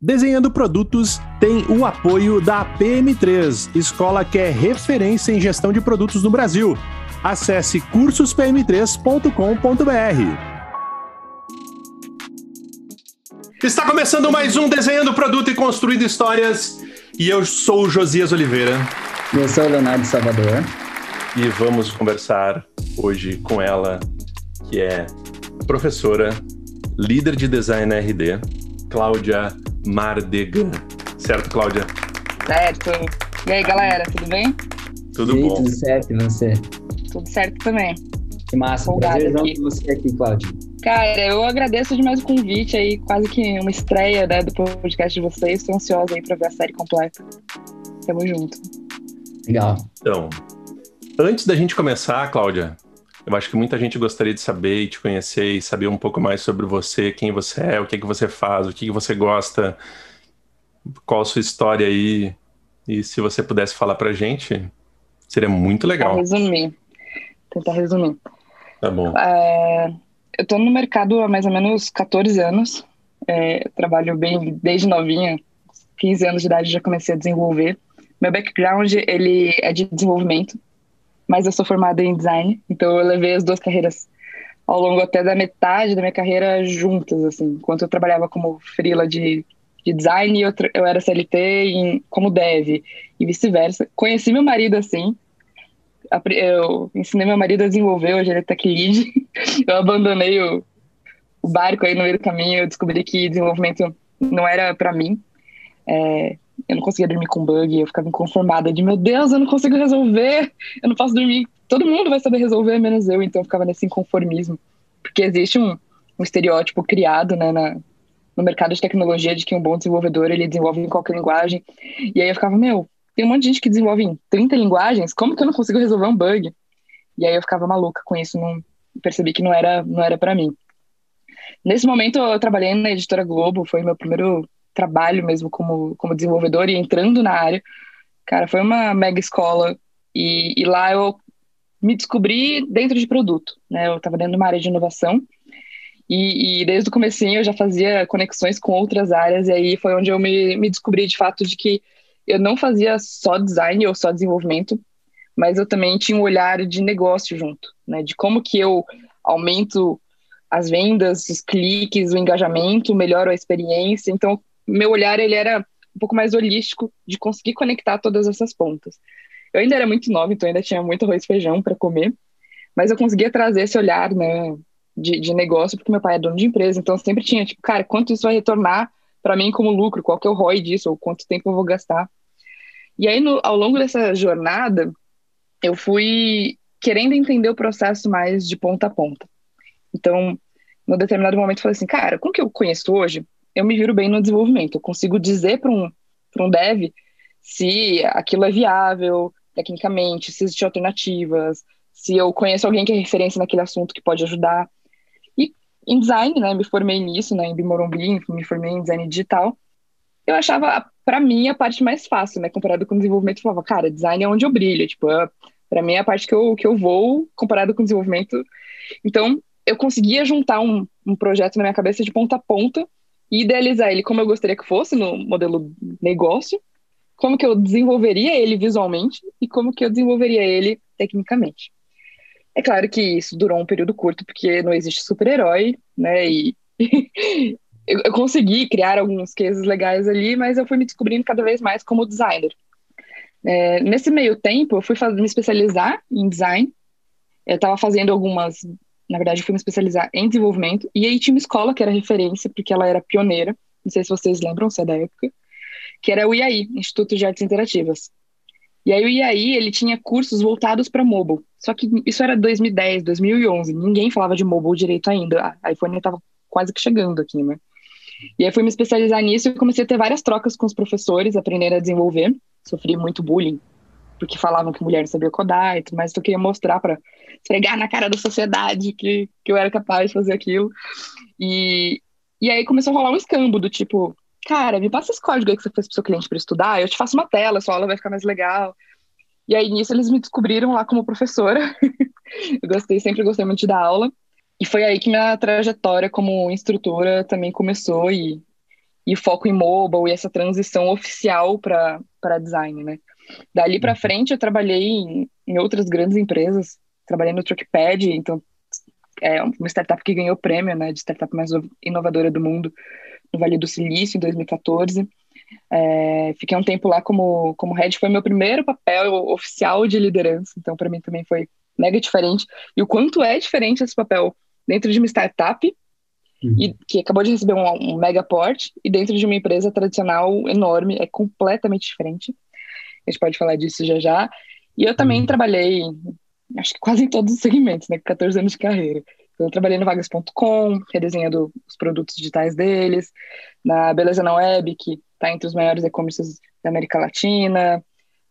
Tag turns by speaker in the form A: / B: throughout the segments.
A: Desenhando Produtos tem o apoio da PM3, escola que é referência em gestão de produtos no Brasil. Acesse cursospm3.com.br. Está começando mais um Desenhando Produto e Construindo Histórias. E eu sou o Josias Oliveira.
B: Eu sou o Leonardo Salvador.
A: E vamos conversar hoje com ela, que é professora, líder de design RD, Cláudia Mardegan. Certo, Cláudia?
C: Certo. E aí, galera, tudo bem?
A: Tudo bom.
B: Tudo certo, e você?
C: Tudo certo também.
B: Que massa, prazer ter você aqui, Cláudia.
C: Cara, eu agradeço demais o convite aí, quase que uma estreia né, do podcast de vocês. Estou ansiosa aí para ver a série completa. Tamo junto.
B: Legal.
A: Então, antes da gente começar, Cláudia, eu acho que muita gente gostaria de saber e te conhecer e saber um pouco mais sobre você, quem você é, o que, que você faz, o que, que você gosta, qual a sua história aí. E se você pudesse falar pra gente, seria muito legal.
C: Tentar resumir. Tentar resumir.
A: Tá bom.
C: É, eu estou no mercado há mais ou menos 14 anos. É, trabalho bem desde novinha, 15 anos de idade já comecei a desenvolver. Meu background ele é de desenvolvimento mas eu sou formada em design, então eu levei as duas carreiras ao longo até da metade da minha carreira juntas, assim. Enquanto eu trabalhava como freela de, de design, eu, eu era CLT em, como dev e vice-versa. Conheci meu marido assim, eu ensinei meu marido a desenvolver, hoje ele é tech lead. Eu abandonei o, o barco aí no meio do caminho, eu descobri que desenvolvimento não era para mim. É, eu não conseguia dormir com bug, eu ficava inconformada de, meu Deus, eu não consigo resolver, eu não posso dormir, todo mundo vai saber resolver, menos eu, então eu ficava nesse inconformismo. Porque existe um, um estereótipo criado, né, na, no mercado de tecnologia de que um bom desenvolvedor, ele desenvolve em qualquer linguagem, e aí eu ficava, meu, tem um monte de gente que desenvolve em 30 linguagens, como que eu não consigo resolver um bug? E aí eu ficava maluca com isso, não percebi que não era, não era para mim. Nesse momento eu trabalhei na editora Globo, foi meu primeiro trabalho mesmo como, como desenvolvedor e entrando na área. Cara, foi uma mega escola e, e lá eu me descobri dentro de produto, né? Eu estava dentro de uma área de inovação e, e, desde o comecinho eu já fazia conexões com outras áreas e aí foi onde eu me, me descobri de fato de que eu não fazia só design ou só desenvolvimento, mas eu também tinha um olhar de negócio junto, né? De como que eu aumento as vendas, os cliques, o engajamento, melhoro a experiência. Então, meu olhar ele era um pouco mais holístico de conseguir conectar todas essas pontas. Eu ainda era muito nova, então ainda tinha muito arroz e feijão para comer, mas eu conseguia trazer esse olhar, né, de, de negócio, porque meu pai é dono de empresa, então sempre tinha, tipo, cara, quanto isso vai retornar para mim como lucro, qual que é o ROI disso, ou quanto tempo eu vou gastar. E aí, no, ao longo dessa jornada, eu fui querendo entender o processo mais de ponta a ponta. Então, no determinado momento, eu falei assim, cara, como que eu conheço hoje, eu me viro bem no desenvolvimento. Eu consigo dizer para um, um dev se aquilo é viável tecnicamente, se existem alternativas, se eu conheço alguém que é referência naquele assunto que pode ajudar. E em design, né, me formei nisso, né, em Bimorumbi, me formei em design digital. Eu achava, para mim, a parte mais fácil, né, comparado com desenvolvimento. Eu falava, cara, design é onde eu brilho, tipo, é, para mim é a parte que eu, que eu vou comparado com desenvolvimento. Então, eu conseguia juntar um, um projeto na minha cabeça de ponta a ponta e idealizar ele como eu gostaria que fosse no modelo negócio, como que eu desenvolveria ele visualmente e como que eu desenvolveria ele tecnicamente. É claro que isso durou um período curto, porque não existe super-herói, né? E eu, eu, consegui criar alguns cases legais ali, mas eu fui me descobrindo cada vez mais como designer. É, nesse meio tempo, eu fui me especializar em design. Eu estava fazendo algumas na verdade, fui me especializar em desenvolvimento. E aí tinha uma escola que era referência, porque ela era pioneira. Não sei se vocês lembram, se é da época. Que era o IAI, Instituto de Artes Interativas. E aí o IAI, ele tinha cursos voltados para mobile. Só que isso era 2010, 2011. Ninguém falava de mobile direito ainda. A iPhone estava quase que chegando aqui, né? E aí fui me especializar nisso e comecei a ter várias trocas com os professores, aprender a desenvolver. Sofri muito bullying porque falavam que mulher não sabia codar e tudo mais, então eu queria mostrar para esfregar na cara da sociedade que, que eu era capaz de fazer aquilo. E, e aí começou a rolar um escambo do tipo, cara, me passa esse código aí que você fez pro seu cliente para estudar, eu te faço uma tela, sua aula vai ficar mais legal. E aí nisso eles me descobriram lá como professora. eu gostei, sempre gostei muito de dar aula. E foi aí que minha trajetória como instrutora também começou e e foco em mobile e essa transição oficial para design, né? Dali para uhum. frente eu trabalhei em, em outras grandes empresas, trabalhei no Truckpad, então é uma startup que ganhou prêmio, né, de startup mais inovadora do mundo no Vale do Silício em 2014. É, fiquei um tempo lá como como head, foi meu primeiro papel oficial de liderança, então para mim também foi mega diferente. E o quanto é diferente esse papel dentro de uma startup uhum. e que acabou de receber um, um mega porte e dentro de uma empresa tradicional enorme é completamente diferente. A gente pode falar disso já já. E eu também uhum. trabalhei, acho que quase em todos os segmentos, né? 14 anos de carreira. Eu trabalhei no Vagas.com, redesenhando os produtos digitais deles, na Beleza na Web, que está entre os maiores e-commerces da América Latina,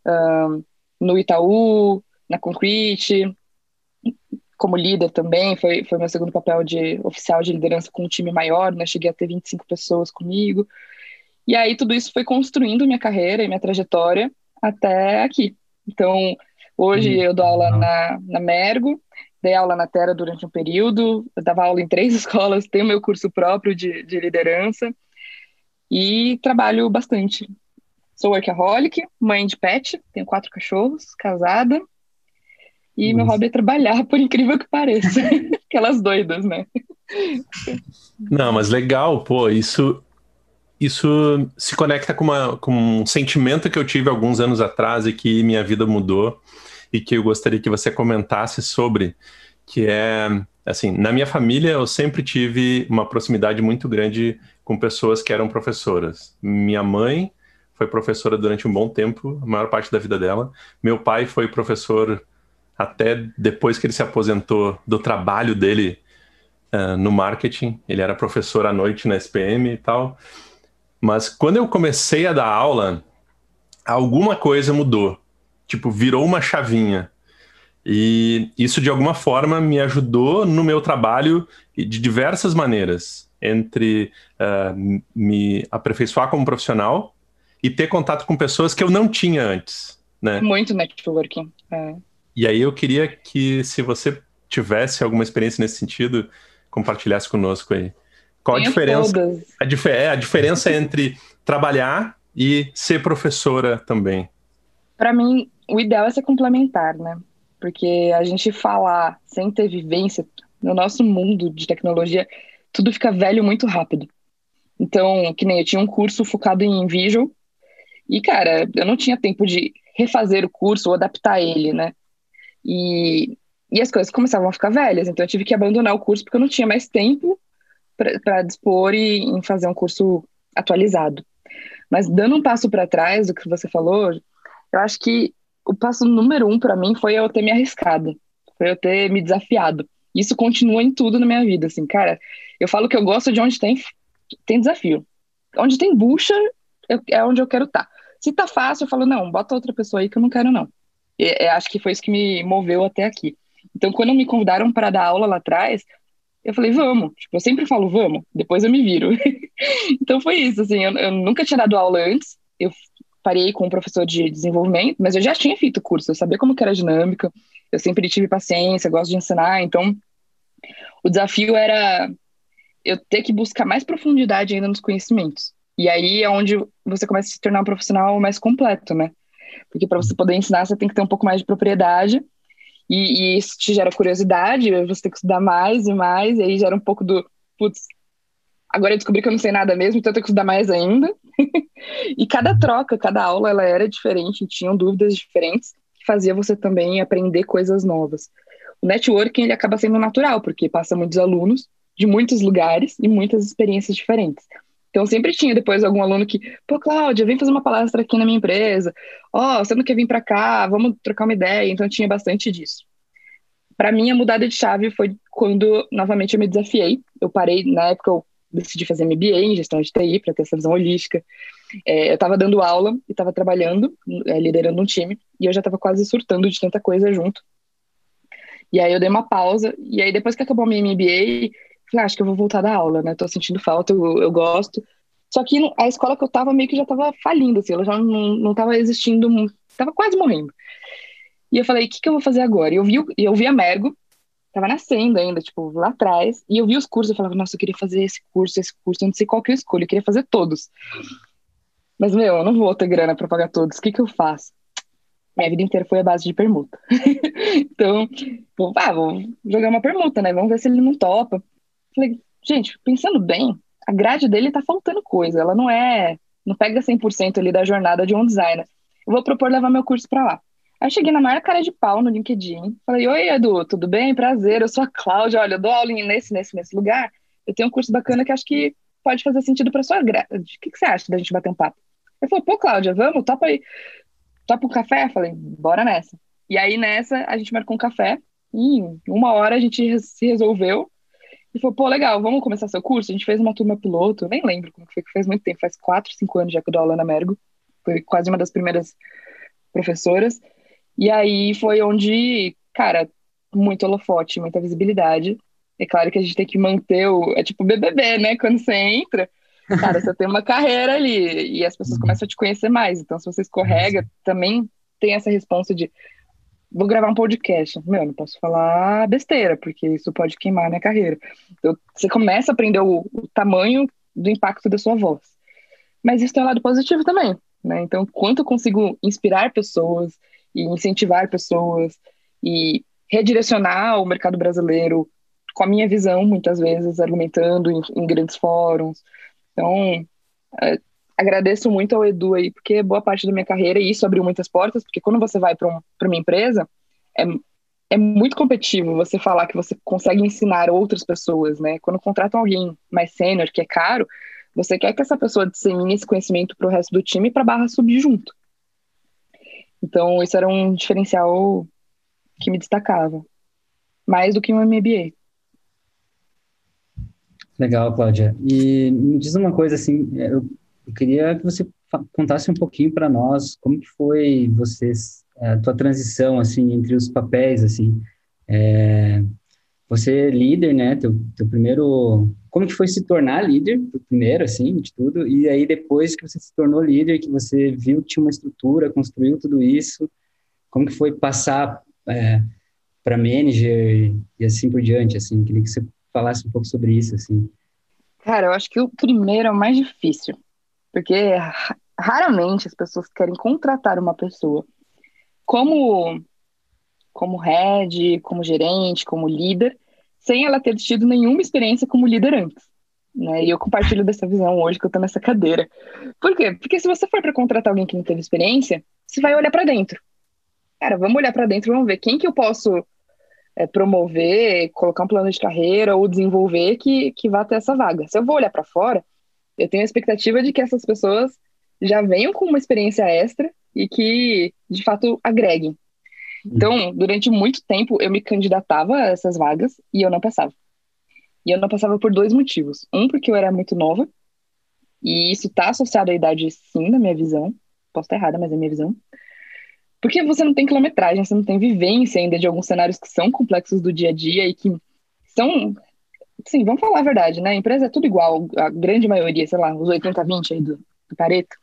C: um, no Itaú, na Concrete, como líder também, foi, foi meu segundo papel de oficial de liderança com um time maior, né? Cheguei a ter 25 pessoas comigo. E aí tudo isso foi construindo minha carreira e minha trajetória até aqui. Então, hoje uhum. eu dou aula na, na Mergo, dei aula na Terra durante um período, eu dava aula em três escolas, tenho meu curso próprio de, de liderança e trabalho bastante. Sou workaholic, mãe de pet, tenho quatro cachorros, casada, e Nossa. meu hobby é trabalhar, por incrível que pareça. Aquelas doidas, né?
A: Não, mas legal, pô, isso isso se conecta com, uma, com um sentimento que eu tive alguns anos atrás e que minha vida mudou e que eu gostaria que você comentasse sobre, que é, assim, na minha família eu sempre tive uma proximidade muito grande com pessoas que eram professoras. Minha mãe foi professora durante um bom tempo, a maior parte da vida dela. Meu pai foi professor até depois que ele se aposentou do trabalho dele uh, no marketing. Ele era professor à noite na SPM e tal. Mas quando eu comecei a dar aula, alguma coisa mudou. Tipo, virou uma chavinha. E isso, de alguma forma, me ajudou no meu trabalho de diversas maneiras. Entre uh, me aperfeiçoar como profissional e ter contato com pessoas que eu não tinha antes. Né?
C: Muito networking. É.
A: E aí eu queria que, se você tivesse alguma experiência nesse sentido, compartilhasse conosco aí. Qual a diferença? A, dif é, a diferença entre trabalhar e ser professora também.
C: Para mim, o ideal é ser complementar, né? Porque a gente falar sem ter vivência no nosso mundo de tecnologia, tudo fica velho muito rápido. Então, que nem eu tinha um curso focado em visual e, cara, eu não tinha tempo de refazer o curso ou adaptar ele, né? E, e as coisas começavam a ficar velhas, então eu tive que abandonar o curso porque eu não tinha mais tempo para dispor e em fazer um curso atualizado. Mas dando um passo para trás do que você falou, eu acho que o passo número um para mim foi eu ter me arriscado, foi eu ter me desafiado. Isso continua em tudo na minha vida, assim, cara. Eu falo que eu gosto de onde tem tem desafio, onde tem bucha eu, é onde eu quero estar. Tá. Se tá fácil, eu falo não, bota outra pessoa aí que eu não quero não. E, e, acho que foi isso que me moveu até aqui. Então, quando me convidaram para dar aula lá atrás, eu falei, vamos. Tipo, eu sempre falo, vamos, depois eu me viro. então foi isso, assim, eu, eu, nunca tinha dado aula antes, eu parei com um professor de desenvolvimento, mas eu já tinha feito curso, eu sabia como que era a dinâmica, eu sempre tive paciência, gosto de ensinar, então o desafio era eu ter que buscar mais profundidade ainda nos conhecimentos. E aí é onde você começa a se tornar um profissional mais completo, né? Porque para você poder ensinar, você tem que ter um pouco mais de propriedade. E, e, isso te gera curiosidade, você tem que estudar mais e mais, e aí gera um pouco do, putz, agora eu descobri que eu não sei nada mesmo, então eu tenho que estudar mais ainda. e cada troca, cada aula, ela era diferente, tinham dúvidas diferentes, que fazia você também aprender coisas novas. O networking, ele acaba sendo natural, porque passa muitos alunos de muitos lugares e muitas experiências diferentes. Então sempre tinha depois algum aluno que, pô, Cláudia, vem fazer uma palestra aqui na minha empresa. Ó, oh, você não quer vir para cá? Vamos trocar uma ideia. Então tinha bastante disso. Para mim, a mudada de chave foi quando novamente eu me desafiei. Eu parei, na época eu decidi fazer MBA em gestão de TI para ter essa visão holística. É, eu estava dando aula e estava trabalhando, é, liderando um time, e eu já estava quase surtando de tanta coisa junto. E aí eu dei uma pausa, e aí depois que acabou a minha MBA, Ah, acho que eu vou voltar da aula, né? Tô sentindo falta, eu, eu gosto. Só que a escola que eu tava meio que já tava falindo, assim, ela já não, não tava existindo, tava quase morrendo. E eu falei, o que, que eu vou fazer agora? E eu vi, eu vi a Mergo, tava nascendo ainda, tipo, lá atrás, e eu vi os cursos, eu falava, nossa, eu queria fazer esse curso, esse curso, eu não sei qual que eu escolho, eu queria fazer todos. Mas, meu, eu não vou ter grana para pagar todos, o que que eu faço? Minha vida inteira foi a base de permuta. então, vou, ah, vou jogar uma permuta, né? Vamos ver se ele não topa. Falei, gente, pensando bem, a grade dele tá faltando coisa, ela não é, não pega 100% ali da jornada de um designer. Eu vou propor levar meu curso para lá. Aí cheguei na maior cara de pau no LinkedIn. Falei, oi, Edu, tudo bem? Prazer, eu sou a Cláudia. Olha, eu dou aula nesse, nesse, nesse lugar. Eu tenho um curso bacana que acho que pode fazer sentido para sua grade. O que, que você acha da gente bater um papo? Ele falou, pô, Cláudia, vamos, topa aí. Topa um café? Falei, bora nessa. E aí, nessa, a gente marcou um café. E em uma hora a gente se resolveu. E falou, pô, legal, vamos começar seu curso? A gente fez uma turma piloto, nem lembro como foi, que faz muito tempo, faz quatro, cinco anos já que eu dou aula na Mergo. Foi quase uma das primeiras professoras. E aí foi onde, cara, muito holofote, muita visibilidade. É claro que a gente tem que manter o. É tipo BBB, né? Quando você entra, cara, você tem uma carreira ali e as pessoas começam a te conhecer mais. Então, se você escorrega, também tem essa resposta de. Vou gravar um podcast. Meu, não posso falar besteira, porque isso pode queimar minha carreira. Então, você começa a aprender o, o tamanho do impacto da sua voz. Mas isso tem um lado positivo também, né? Então, quanto eu consigo inspirar pessoas, e incentivar pessoas e redirecionar o mercado brasileiro com a minha visão, muitas vezes, argumentando em, em grandes fóruns. Então, é, agradeço muito ao Edu aí, porque boa parte da minha carreira, e isso abriu muitas portas, porque quando você vai para um, uma empresa, é, é muito competitivo você falar que você consegue ensinar outras pessoas, né? Quando contratam alguém mais sênior, que é caro, você quer que essa pessoa dissemine esse conhecimento para o resto do time para barra subir junto. Então, isso era um diferencial que me destacava, mais do que um MBA.
B: Legal, Cláudia. E me diz uma coisa assim, eu, eu queria que você contasse um pouquinho para nós como que foi vocês a tua transição assim entre os papéis assim. É, você é líder, né? Teu, teu primeiro como que foi se tornar líder, primeiro, assim, de tudo, e aí depois que você se tornou líder, que você viu tinha uma estrutura, construiu tudo isso, como que foi passar é, para manager e assim por diante, assim, queria que você falasse um pouco sobre isso, assim.
C: Cara, eu acho que o primeiro é o mais difícil, porque raramente as pessoas querem contratar uma pessoa como como head, como gerente, como líder, sem ela ter tido nenhuma experiência como líder antes. Né? E eu compartilho dessa visão hoje que eu tô nessa cadeira. Por quê? Porque se você for para contratar alguém que não teve experiência, você vai olhar para dentro. Cara, vamos olhar para dentro, vamos ver quem que eu posso é, promover, colocar um plano de carreira ou desenvolver que, que vá ter essa vaga. Se eu vou olhar para fora, eu tenho a expectativa de que essas pessoas já venham com uma experiência extra e que, de fato, agreguem. Então, durante muito tempo, eu me candidatava a essas vagas e eu não passava. E eu não passava por dois motivos. Um, porque eu era muito nova, e isso está associado à idade, sim, na minha visão. Posso estar errada, mas é minha visão. Porque você não tem quilometragem, você não tem vivência ainda de alguns cenários que são complexos do dia a dia e que são. Sim, vamos falar a verdade, né? A empresa é tudo igual, a grande maioria, sei lá, os 80-20 aí do, do Pareto.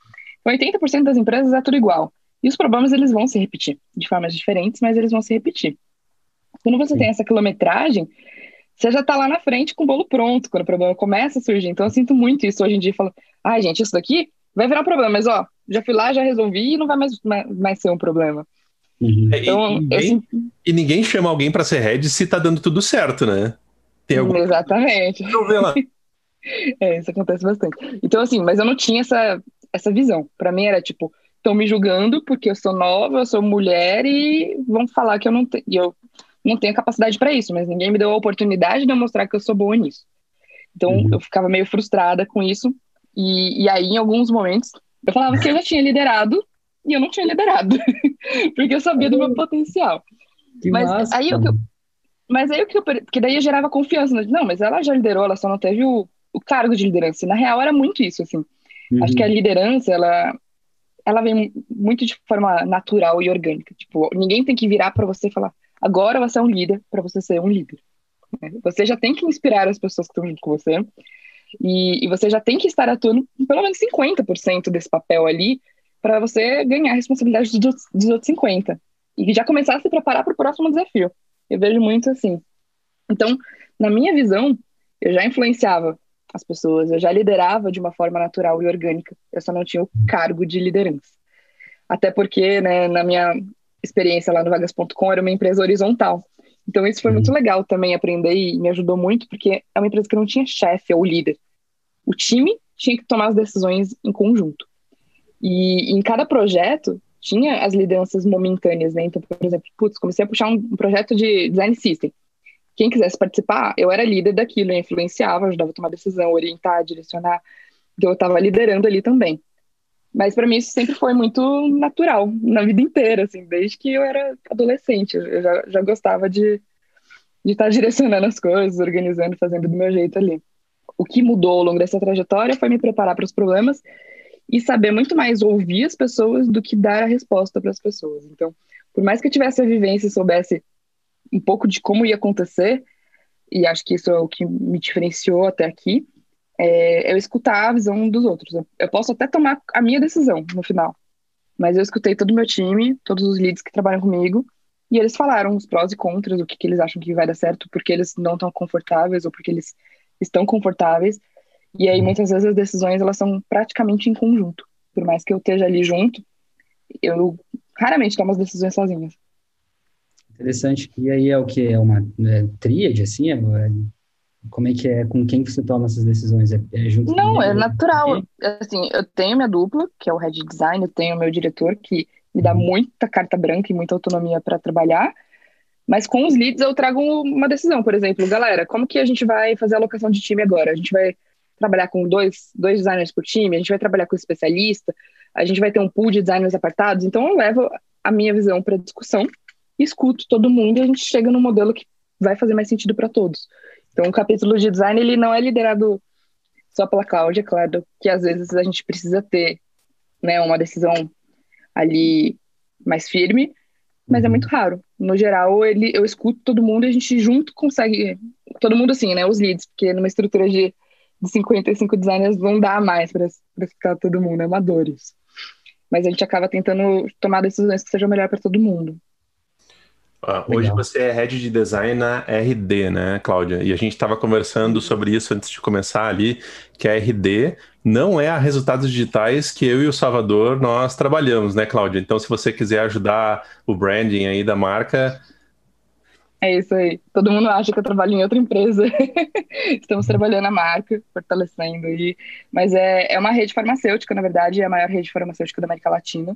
C: 80% das empresas é tudo igual. E os problemas eles vão se repetir de formas diferentes, mas eles vão se repetir. Quando você Sim. tem essa quilometragem, você já está lá na frente com o bolo pronto quando o problema começa a surgir. Então eu sinto muito isso hoje em dia. Falo, ai, ah, gente, isso daqui vai virar um problema, mas ó, já fui lá, já resolvi e não vai mais, mais, mais ser um problema.
A: Uhum. Então, e, ninguém, sinto... e ninguém chama alguém para ser head se tá dando tudo certo, né?
C: Tem algum... Exatamente. Lá. é, isso acontece bastante. Então, assim, mas eu não tinha essa, essa visão. Para mim era tipo, estão me julgando porque eu sou nova, eu sou mulher e vão falar que eu não tenho, eu não tenho capacidade para isso, mas ninguém me deu a oportunidade de eu mostrar que eu sou boa nisso. Então uhum. eu ficava meio frustrada com isso e, e aí em alguns momentos eu falava que eu já tinha liderado e eu não tinha liderado porque eu sabia do meu potencial. Que mas massa. aí eu, mas aí o que eu que daí eu gerava confiança, né? não, mas ela já liderou, ela só não teve o, o cargo de liderança. E, na real era muito isso assim. Uhum. Acho que a liderança ela ela vem muito de forma natural e orgânica. Tipo, ninguém tem que virar para você e falar, agora você é um líder para você ser um líder. Né? Você já tem que inspirar as pessoas que estão junto com você e, e você já tem que estar atuando pelo menos 50% desse papel ali para você ganhar a responsabilidade dos, dos outros 50 e já começar a se preparar para o próximo desafio. Eu vejo muito assim. Então, na minha visão, eu já influenciava as pessoas, eu já liderava de uma forma natural e orgânica, eu só não tinha o cargo de liderança. Até porque, né, na minha experiência lá no vagas.com, era uma empresa horizontal. Então, isso foi muito uhum. legal também aprender e me ajudou muito, porque é uma empresa que não tinha chefe ou líder. O time tinha que tomar as decisões em conjunto. E em cada projeto tinha as lideranças momentâneas, né? Então, por exemplo, putz, comecei a puxar um projeto de design system. Quem quisesse participar, eu era líder daquilo, eu influenciava, ajudava a tomar decisão, orientar, direcionar. Então, eu estava liderando ali também. Mas para mim isso sempre foi muito natural, na vida inteira, assim, desde que eu era adolescente. Eu já, já gostava de, estar direcionando as coisas, organizando, fazendo do meu jeito ali. O que mudou ao longo dessa trajetória foi me preparar para os problemas e saber muito mais ouvir as pessoas do que dar a resposta para as pessoas. Então, por mais que eu tivesse a vivência e soubesse um pouco de como ia acontecer, e acho que isso é o que me diferenciou até aqui, é, eu escutar a visão dos outros. Eu, posso até tomar a minha decisão no final, mas eu escutei todo o meu time, todos os leads que trabalham comigo, e eles falaram os prós e contras, o que, que eles acham que vai dar certo, porque eles não estão confortáveis ou porque eles estão confortáveis. E aí, muitas vezes, as decisões elas são praticamente em conjunto. Por mais que eu esteja ali junto, eu raramente tomo as decisões sozinhas.
B: Interessante. E aí é o que? É uma é, tríade, assim? É, como é que é? Com quem você toma essas decisões? É, é junto
C: Não, é natural. Assim, eu tenho minha dupla, que é o head design, eu tenho o meu diretor, que me dá uhum. muita carta branca e muita autonomia para trabalhar. Mas com os leads eu trago uma decisão, por exemplo, galera, como que a gente vai fazer a alocação de time agora? A gente vai trabalhar com dois, dois designers por time, a gente vai trabalhar com especialista, a gente vai ter um pool de designers apartados. Então eu levo a minha visão para discussão, escuto todo mundo e a gente chega no modelo que vai fazer mais sentido para todos. Então, o capítulo de design ele não é liderado só pela Cláudia, é claro que às vezes a gente precisa ter né, uma decisão ali mais firme, mas é uhum. muito raro. No geral, ele, eu escuto todo mundo e a gente junto consegue. Todo mundo assim, né? Os leads, porque numa estrutura de, de 55 designers não dá mais para ficar todo mundo, é amadores. Mas a gente acaba tentando tomar decisões que sejam melhor para todo mundo.
A: Uh, hoje você é head de design na RD, né, Cláudia? E a gente estava conversando sobre isso antes de começar ali, que a RD não é a resultados digitais que eu e o Salvador nós trabalhamos, né, Cláudia? Então, se você quiser ajudar o branding aí da marca.
C: É isso aí. Todo mundo acha que eu trabalho em outra empresa. Estamos trabalhando a marca, fortalecendo aí. Mas é, é uma rede farmacêutica, na verdade, é a maior rede farmacêutica da América Latina.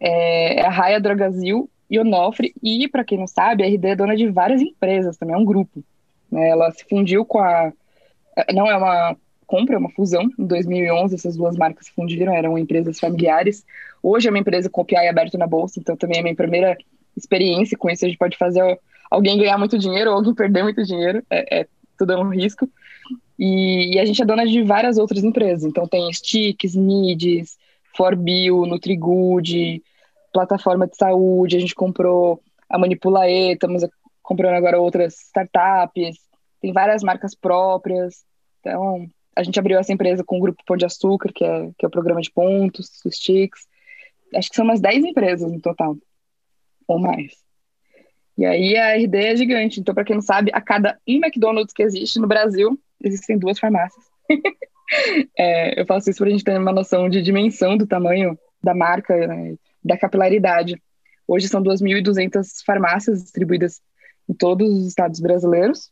C: É, é a Raia Drogazil e Onofre. E, para quem não sabe, a RD é dona de várias empresas, também é um grupo. Né? Ela se fundiu com a. Não é uma compra, é uma fusão. Em 2011, essas duas marcas se fundiram, eram empresas familiares. Hoje é uma empresa com PI aberto na bolsa, então também é a minha primeira experiência com isso. A gente pode fazer alguém ganhar muito dinheiro ou alguém perder muito dinheiro, é, é tudo é um risco. E, e, a gente é dona de várias outras empresas, então tem Sticks, Mids, Forbio, Nutrigood, plataforma de saúde, a gente comprou a Manipulae, estamos comprando agora outras startups, tem várias marcas próprias. Então, a gente abriu essa empresa com o Grupo Pão de Açúcar, que é, que é o programa de pontos, os Sticks. Acho que são umas 10 empresas no total, ou mais. E aí a RD é gigante. Então, para quem não sabe, a cada um McDonald's que existe no Brasil, existem duas farmácias. é, eu faço isso para a gente ter uma noção de dimensão do tamanho da marca, né? da capilaridade. Hoje são 2.200 farmácias distribuídas em todos os estados brasileiros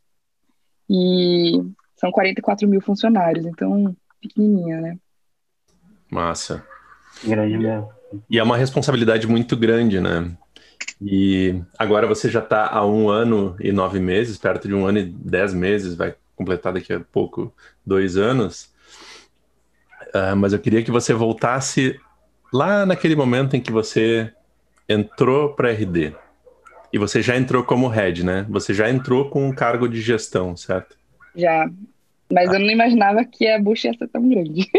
C: e são 44 mil funcionários, então pequenininha, né?
A: Massa.
B: Grande mesmo.
A: E é uma responsabilidade muito grande, né? E agora você já está há um ano e nove meses, perto de um ano e dez meses, vai completar daqui a pouco dois anos. Uh, mas eu queria que você voltasse lá naquele momento em que você entrou para RD, e você já entrou como head, né? Você já entrou com um cargo de gestão, certo?
C: Já. Mas ah. eu não imaginava que a bucha ia ser tão grande.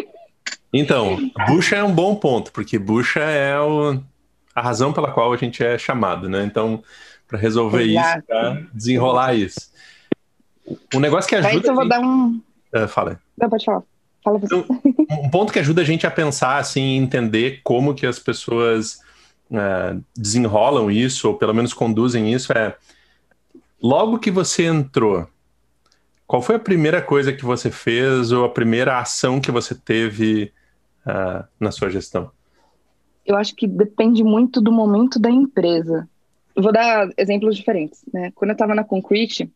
A: Então, bucha é um bom ponto, porque bucha é o, a razão pela qual a gente é chamado, né? Então, para resolver Exato. isso, para desenrolar isso. Um negócio que ajuda.
C: Então, eu vou dar um.
A: Uh, fala.
C: Não, pode falar. Fala você.
A: Então, um ponto que ajuda a gente a pensar, assim, entender como que as pessoas uh, desenrolam isso, ou pelo menos conduzem isso, é logo que você entrou, qual foi a primeira coisa que você fez ou a primeira ação que você teve uh, na sua gestão?
C: Eu acho que depende muito do momento da empresa. vou dar exemplos diferentes. Né? Quando eu estava na Concrete,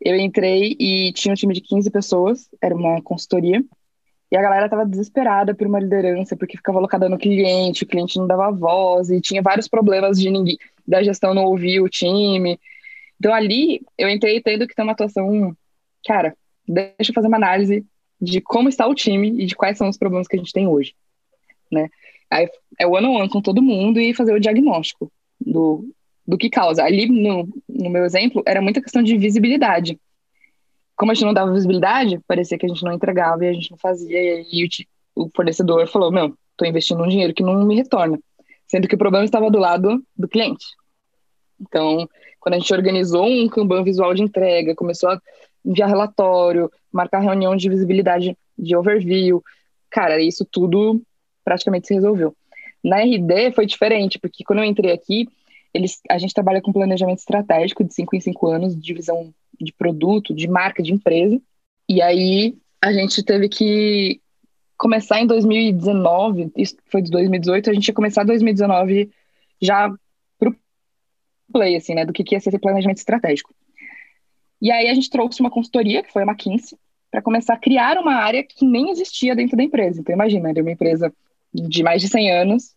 C: eu entrei e tinha um time de 15 pessoas, era uma consultoria, e a galera estava desesperada por uma liderança, porque ficava alocada no cliente, o cliente não dava voz, e tinha vários problemas de ninguém, da gestão não ouvir o time. Então ali eu entrei tendo que ter uma atuação, cara, deixa eu fazer uma análise de como está o time e de quais são os problemas que a gente tem hoje, né? Aí é o one on one com todo mundo e fazer o diagnóstico do, do que causa. Ali, no, no meu exemplo, era muita questão de visibilidade. Como a gente não dava visibilidade, parecia que a gente não entregava e a gente não fazia. E aí o, o fornecedor falou: Meu, estou investindo um dinheiro que não me retorna. Sendo que o problema estava do lado do cliente. Então, quando a gente organizou um Kanban visual de entrega, começou a enviar relatório, marcar reunião de visibilidade de overview, cara, isso tudo praticamente se resolveu. Na RD foi diferente, porque quando eu entrei aqui, eles, a gente trabalha com planejamento estratégico de 5 em 5 anos, divisão de produto, de marca, de empresa. E aí a gente teve que começar em 2019, isso foi de 2018, a gente ia começar 2019 já pro play, assim, né, do que, que ia ser esse planejamento estratégico. E aí a gente trouxe uma consultoria, que foi a McKinsey, para começar a criar uma área que nem existia dentro da empresa. Então imagina, era uma empresa de mais de 100 anos,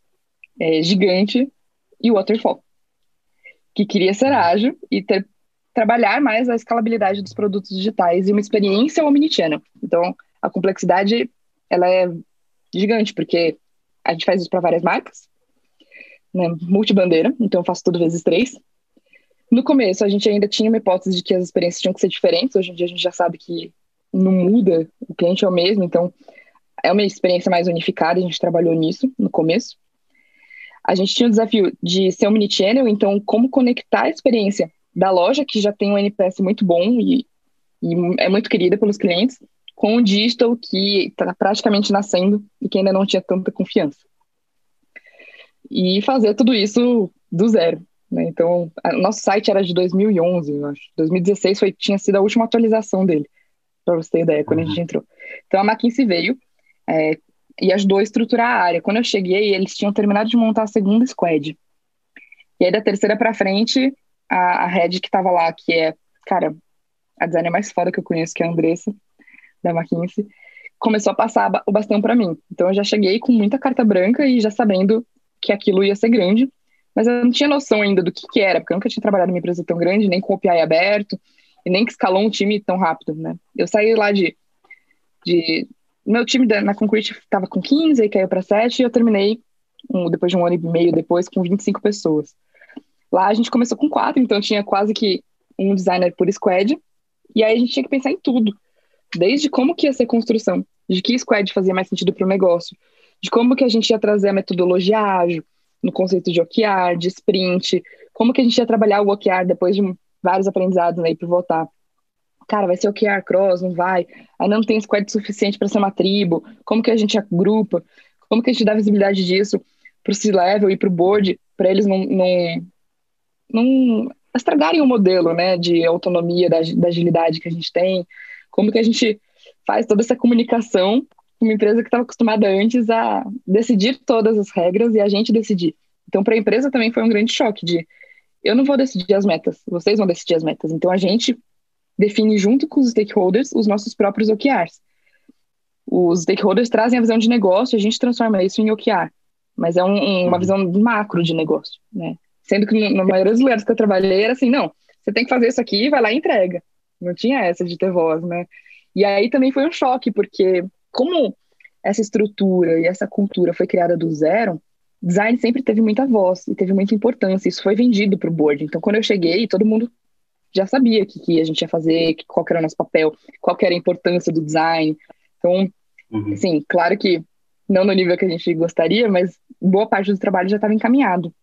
C: é, gigante, e waterfall, que queria ser ágil e ter, trabalhar mais a escalabilidade dos produtos digitais e uma experiência omnichannel. Então, a complexidade, ela é gigante, porque a gente faz isso para várias marcas, né, multibandeira, então eu faço tudo vezes três. No começo, a gente ainda tinha uma hipótese de que as experiências tinham que ser diferentes, hoje em dia a gente já sabe que não muda, o cliente é o mesmo, então é uma experiência mais unificada, a gente trabalhou nisso no começo. A gente tinha o desafio de ser omnichannel, então como conectar a experiência da loja, que já tem um NPS muito bom e, e é muito querida pelos clientes, com o digital que está praticamente nascendo e que ainda não tinha tanta confiança. E fazer tudo isso do zero. Né? Então, nosso site era de 2011, eu acho. 2016 foi, tinha sido a última atualização dele, para você ter ideia, quando uhum. a gente entrou. Então, a McKinsey veio é, e ajudou a estruturar a área. Quando eu cheguei, eles tinham terminado de montar a segunda squad. E aí, da terceira para frente, a, a Red que estava lá, que é, cara, a designer mais foda que eu conheço, que é a Andressa, da McKinsey, começou a passar o bastão para mim. Então, eu já cheguei com muita carta branca e já sabendo que aquilo ia ser grande, mas eu não tinha noção ainda do que, que era, porque eu nunca tinha trabalhado numa empresa tão grande, nem com o PI aberto, e nem que escalou um time tão rápido, né? Eu saí lá de, de meu time na Concrete estava com 15, aí caiu para 7 e eu terminei um, depois de um ano e meio depois com 25 pessoas. Lá a gente começou com quatro, então tinha quase que um designer por squad, e aí a gente tinha que pensar em tudo, desde como que ia ser construção, de que squad fazia mais sentido para o negócio, de como que a gente ia trazer a metodologia ágil, no conceito de OKR, de sprint, como que a gente ia trabalhar o OKR depois de vários aprendizados aí né, para votar cara, vai ser o QR Cross, não vai, ainda não tem squad suficiente para ser uma tribo, como que a gente agrupa, como que a gente dá visibilidade disso para o C-Level e para o board, para eles não, não, não estragarem o modelo né, de autonomia, da, da agilidade que a gente tem, como que a gente faz toda essa comunicação com uma empresa que estava acostumada antes a decidir todas as regras e a gente decidir. Então, para a empresa também foi um grande choque de eu não vou decidir as metas, vocês vão decidir as metas. Então, a gente define junto com os stakeholders os nossos próprios OKRs. Os stakeholders trazem a visão de negócio e a gente transforma isso em OKR, mas é um, um, uma uhum. visão macro de negócio, né? Sendo que na maioria dos lugares que eu trabalhei era assim, não, você tem que fazer isso aqui, vai lá e entrega. Não tinha essa de ter voz, né? E aí também foi um choque, porque como essa estrutura e essa cultura foi criada do zero, design sempre teve muita voz e teve muita importância. Isso foi vendido para o board. Então, quando eu cheguei, todo mundo já sabia o que, que, a gente ia fazer, que, qual era o nosso papel, qual era a importância do design. Então, uhum. assim, claro que não no nível que a gente gostaria, mas boa parte do trabalho já estava encaminhado.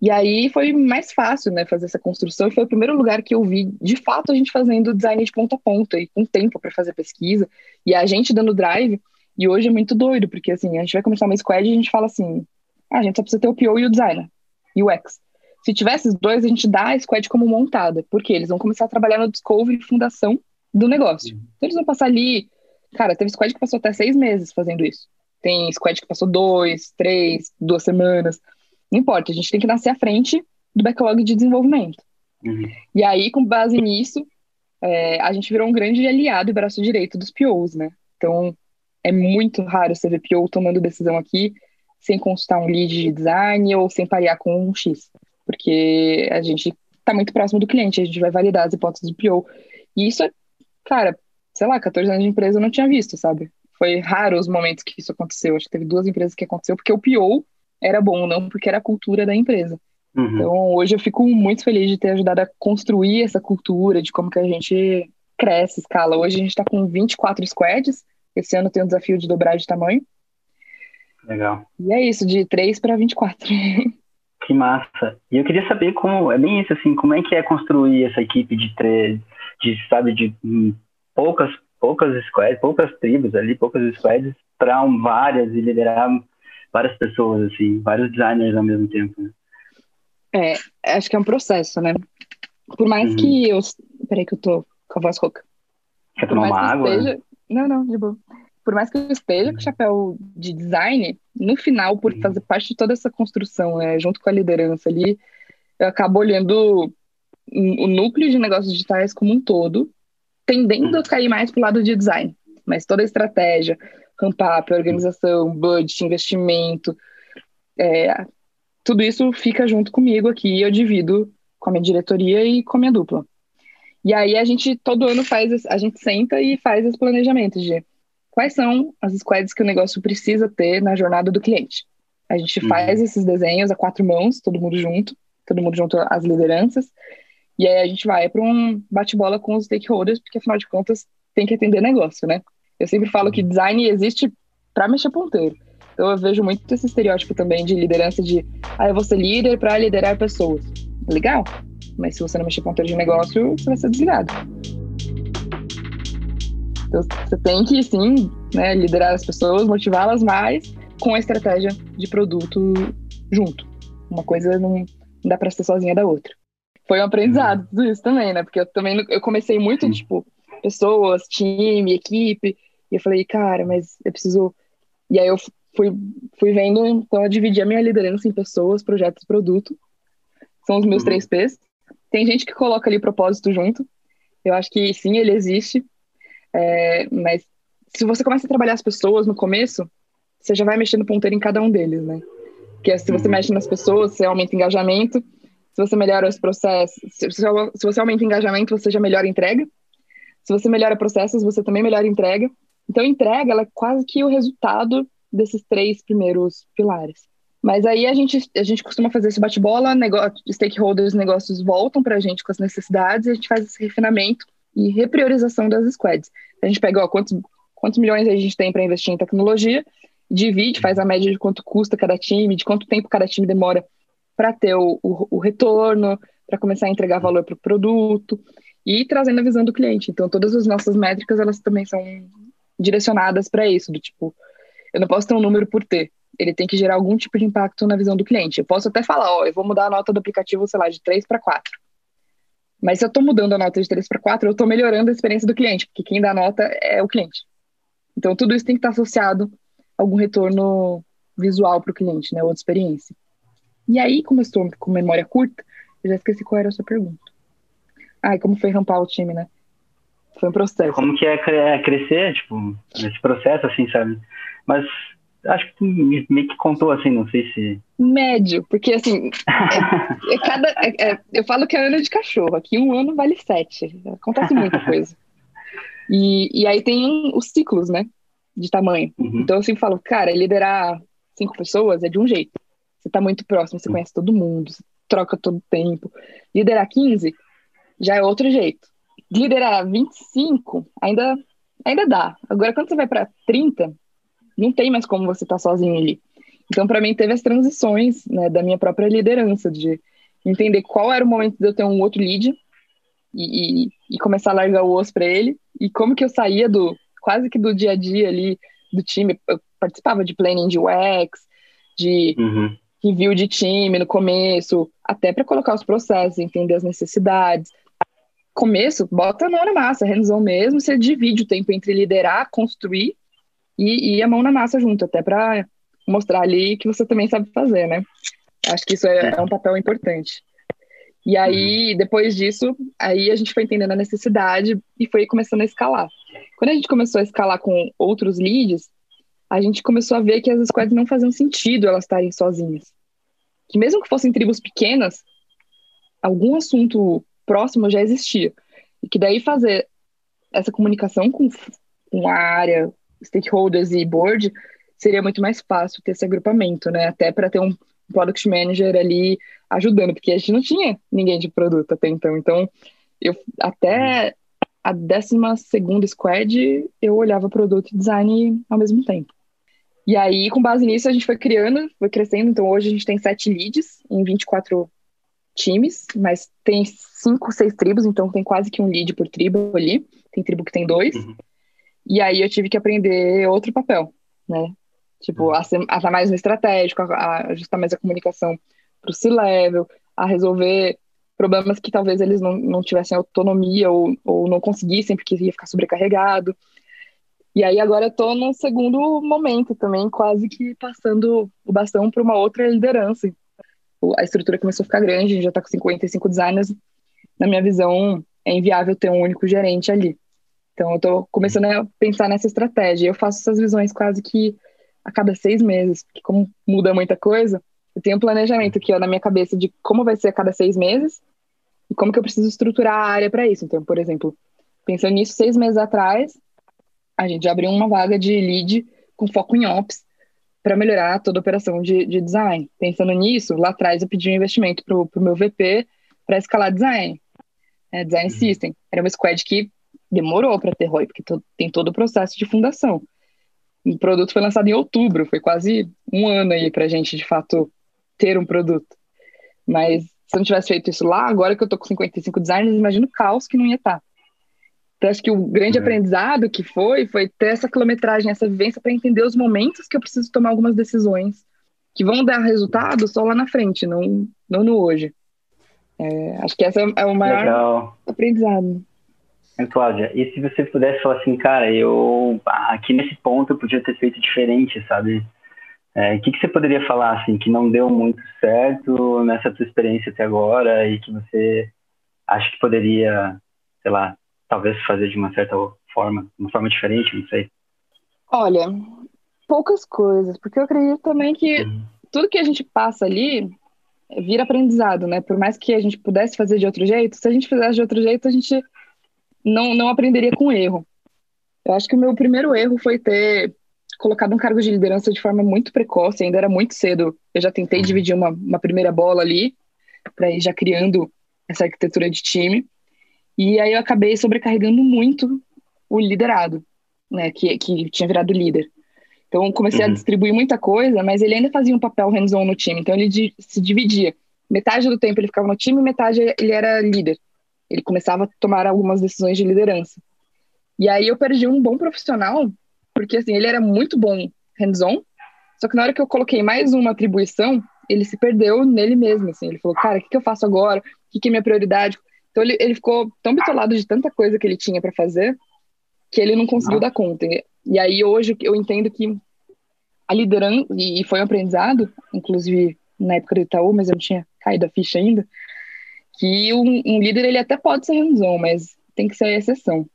C: E aí foi mais fácil, né, fazer essa construção. E foi o primeiro lugar que eu vi, de fato, a gente fazendo design de ponta a ponta e com tempo para fazer pesquisa e a gente dando drive. E hoje é muito doido, porque assim, a gente vai começar uma squad e a gente fala assim: ah, a gente só precisa ter o PO e o designer, e o X. Se tivesse os dois, a gente dá a squad como montada, porque eles vão começar a trabalhar no discovery e fundação do negócio. Então, eles vão passar ali. Cara, teve squad que passou até seis meses fazendo isso. Tem squad que passou dois, três, duas semanas. Não importa, a gente tem que nascer à frente do backlog de desenvolvimento. Uhum. E aí, com base nisso, é, a gente virou um grande aliado e braço direito dos POs, né? Então, é muito raro você ver PO tomando decisão aqui sem consultar um lead de design ou sem parear com um X, porque a gente está muito próximo do cliente, a gente vai validar as hipóteses do PO. E isso é, cara, sei lá, 14 anos de empresa eu não tinha visto, sabe? Foi raro os momentos que isso aconteceu. Acho que teve duas empresas que aconteceu porque o PO era bom, não porque era a cultura da empresa. Uhum. Então, hoje eu fico muito feliz de ter ajudado a construir essa cultura, de como que a gente cresce, escala. Hoje a gente está com 24 squads, esse ano tem o desafio de dobrar de tamanho.
D: Legal.
C: E é isso, de 3 para 24.
D: Que massa. E eu queria saber como, é bem isso assim, como é que é construir essa equipe de três, de, sabe, de hum, poucas, poucas squads, poucas tribos ali, poucas squads, para um, várias e liderar várias pessoas, assim, vários designers ao mesmo tempo. Né?
C: É, acho que é um processo, né? Por mais uhum. que eu. Peraí, que eu tô com a voz rouca.
D: Quer tomar uma água?
C: Esteja... Não, não, de boa. Por mais que eu esteja com o chapéu de design, no final, por uhum. fazer parte de toda essa construção, é, junto com a liderança ali, eu acabo olhando o núcleo de negócios digitais como um todo, tendendo a cair mais para o lado de design. Mas toda a estratégia, ramp up, organização, budget, investimento, é, tudo isso fica junto comigo aqui, eu divido com a minha diretoria e com a minha dupla. E aí a gente todo ano faz, a gente senta e faz os planejamentos de quais são as squads que o negócio precisa ter na jornada do cliente. A gente uhum. faz esses desenhos a quatro mãos, todo mundo junto, todo mundo junto às lideranças, e aí a gente vai para um bate-bola com os stakeholders, porque afinal de contas tem que atender negócio, né? Eu sempre falo que design existe para mexer ponteiro. Então eu vejo muito esse estereótipo também de liderança de ah, eu vou ser líder para liderar pessoas. Legal, mas se você não mexer ponteiro de negócio, você vai ser desligado. Então você tem que sim, né, liderar as pessoas, motivá-las mais com a estratégia de produto junto. Uma coisa não, dá para ser sozinha da outra. Foi um aprendizado tudo isso também, né? Porque eu também eu comecei muito tipo pessoas, time, equipe, e eu falei, cara, mas eu preciso e aí eu fui, fui vendo, então eu dividi a minha liderança em pessoas, projetos e produto. São os meus uhum. três P's. Tem gente que coloca ali propósito junto. Eu acho que sim, ele existe. É, mas se você começa a trabalhar as pessoas no começo, você já vai mexendo ponteiro em cada um deles, né? Porque se você uhum. mexe nas pessoas, você aumenta engajamento. Se você melhora os processos, se, se você aumenta engajamento, você já melhora a entrega. Se você melhora processos, você também melhora a entrega. Então, a entrega ela é quase que o resultado desses três primeiros pilares. Mas aí a gente, a gente costuma fazer esse bate-bola, stakeholders, negócios voltam para a gente com as necessidades e a gente faz esse refinamento e repriorização das squads. A gente pega ó, quantos, quantos milhões a gente tem para investir em tecnologia, divide, faz a média de quanto custa cada time, de quanto tempo cada time demora para ter o, o, o retorno, para começar a entregar valor para o produto e trazendo a visão do cliente. Então, todas as nossas métricas, elas também são direcionadas para isso, do tipo, eu não posso ter um número por ter. Ele tem que gerar algum tipo de impacto na visão do cliente. Eu posso até falar, ó, eu vou mudar a nota do aplicativo, sei lá, de 3 para 4. Mas se eu estou mudando a nota de 3 para 4, eu estou melhorando a experiência do cliente, porque quem dá a nota é o cliente. Então, tudo isso tem que estar associado a algum retorno visual para o cliente, né, ou de experiência. E aí, como eu estou com memória curta, eu já esqueci qual era a sua pergunta. Ah, e como foi rampar o time, né? Foi um processo.
D: Como que é, é crescer, tipo, nesse processo, assim, sabe? Mas acho que tu meio que contou assim, não sei se.
C: Médio, porque assim, é, é cada, é, é, eu falo que é ano de cachorro, aqui um ano vale sete, acontece muita coisa. E, e aí tem os ciclos, né, de tamanho. Uhum. Então eu sempre falo, cara, liderar cinco pessoas é de um jeito. Você tá muito próximo, você uhum. conhece todo mundo, você troca todo tempo. Liderar 15 já é outro jeito. Liderar 25 ainda, ainda dá. Agora, quando você vai para 30, não tem mais como você estar tá sozinho ali. Então, para mim, teve as transições né, da minha própria liderança, de entender qual era o momento de eu ter um outro lead e, e, e começar a largar o osso para ele, e como que eu saía do quase que do dia a dia ali do time. Eu participava de planning de UX, de, uhum. review de time no começo, até para colocar os processos, entender as necessidades. Começo, bota a mão na massa, hands-on mesmo, você divide o tempo entre liderar, construir e, e a mão na massa junto, até para mostrar ali que você também sabe fazer, né? Acho que isso é, é um papel importante. E aí, uhum. depois disso, aí a gente foi entendendo a necessidade e foi começando a escalar. Quando a gente começou a escalar com outros leads, a gente começou a ver que as squads não faziam sentido elas estarem sozinhas. Que mesmo que fossem tribos pequenas, algum assunto próximo já existia. E que daí fazer essa comunicação com, com a área, stakeholders e board, seria muito mais fácil ter esse agrupamento, né? Até para ter um product manager ali ajudando, porque a gente não tinha ninguém de produto até então. Então, eu até a 12 squad, eu olhava produto e design ao mesmo tempo. E aí, com base nisso, a gente foi criando, foi crescendo. Então, hoje a gente tem sete leads em 24 times, mas tem cinco, seis tribos, então tem quase que um lead por tribo ali. Tem tribo que tem dois. Uhum. E aí eu tive que aprender outro papel, né? Tipo, uhum. a, ser, a estar mais no estratégico, a, ajustar mais a comunicação para o C-level, a resolver problemas que talvez eles não, não tivessem autonomia ou, ou não conseguissem porque ia ficar sobrecarregado. E aí agora eu tô no segundo momento também, quase que passando o bastão para uma outra liderança. A estrutura começou a ficar grande, a gente já está com 55 designers. Na minha visão, é inviável ter um único gerente ali. Então eu tô começando a pensar nessa estratégia. Eu faço essas visões quase que a cada seis meses, porque como muda muita coisa, eu tenho um planejamento aqui ó, na minha cabeça de como vai ser a cada seis meses e como que eu preciso estruturar a área para isso. Então, por exemplo, pensando nisso, seis meses atrás, a gente abriu uma vaga de lead com foco em ops para melhorar toda a operação de, de, design. Pensando nisso, lá atrás eu pedi um investimento para o meu VP para escalar design, é, design uhum. system. Era uma squad que demorou para ter ROI, porque tem todo o processo de fundação. O produto foi lançado em outubro, foi quase um ano aí para a gente, de fato, ter um produto. Mas se eu não tivesse feito isso lá, agora que eu tô com 55 designers, imagino o caos que não ia estar. Tá. Então, acho que o grande uhum. aprendizado que foi, foi ter essa quilometragem, essa vivência para entender os momentos que eu preciso tomar algumas decisões que vão dar resultado só lá na frente, não, não no hoje. É, acho que essa é o maior Legal. aprendizado.
D: Cláudia, e se você pudesse falar assim, cara, eu aqui nesse ponto eu podia ter feito diferente, sabe? É, o que, que você poderia falar, assim, que não deu muito certo nessa tua experiência até agora e que você acha que poderia, sei lá, talvez fazer de uma certa forma, uma forma diferente, não sei?
C: Olha, poucas coisas, porque eu acredito também que uhum. tudo que a gente passa ali vira aprendizado, né? Por mais que a gente pudesse fazer de outro jeito, se a gente fizesse de outro jeito, a gente não, não aprenderia com erro. Eu acho que o meu primeiro erro foi ter colocado um cargo de liderança de forma muito precoce, ainda era muito cedo. Eu já tentei uhum. dividir uma, uma primeira bola ali, para ir já criando essa arquitetura de time. E aí eu acabei sobrecarregando muito o liderado, né, que, que tinha virado líder. Então comecei uhum. a distribuir muita coisa, mas ele ainda fazia um papel hands-on no time, então ele di se dividia. Metade do tempo ele ficava no time, metade ele era líder. Ele começava a tomar algumas decisões de liderança. E aí eu perdi um bom profissional porque assim, ele era muito bom hands-on, só que na hora que eu coloquei mais uma atribuição, ele se perdeu nele mesmo, assim, ele falou, cara, o que, que eu faço agora? O que, que é minha prioridade? Então ele, ele ficou tão bitolado de tanta coisa que ele tinha para fazer, que ele não conseguiu dar conta. E aí hoje eu entendo que a liderança, e foi um aprendizado, inclusive na época do Itaú, mas eu não tinha caído a ficha ainda, que um, um líder ele até pode ser hands-on, mas tem que ser a exceção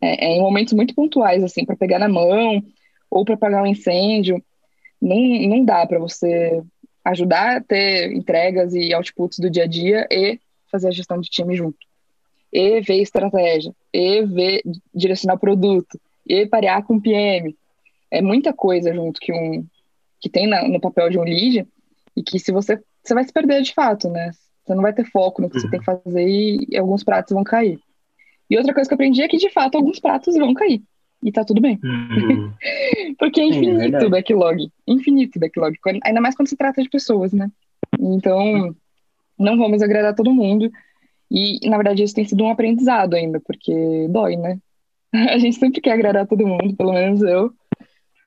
C: é, é em momentos muito pontuais, assim, para pegar na mão ou para apagar um incêndio. Não, não dá para você ajudar a ter entregas e outputs do dia a dia e fazer a gestão de time junto. E ver estratégia, e ver direcionar o produto, e parear com o PM. É muita coisa junto que um que tem na, no papel de um lead e que se você você vai se perder de fato, né? Você não vai ter foco no que uhum. você tem que fazer e, alguns pratos vão cair. E outra coisa que eu aprendi é que, de fato, alguns pratos vão cair. E tá tudo bem. Uhum. Porque é infinito o é backlog. Infinito backlog. Ainda mais quando se trata de pessoas, né? Então, não vamos agradar todo mundo. E, na verdade, isso tem sido um aprendizado ainda, porque dói, né? A gente sempre quer agradar todo mundo, pelo menos eu.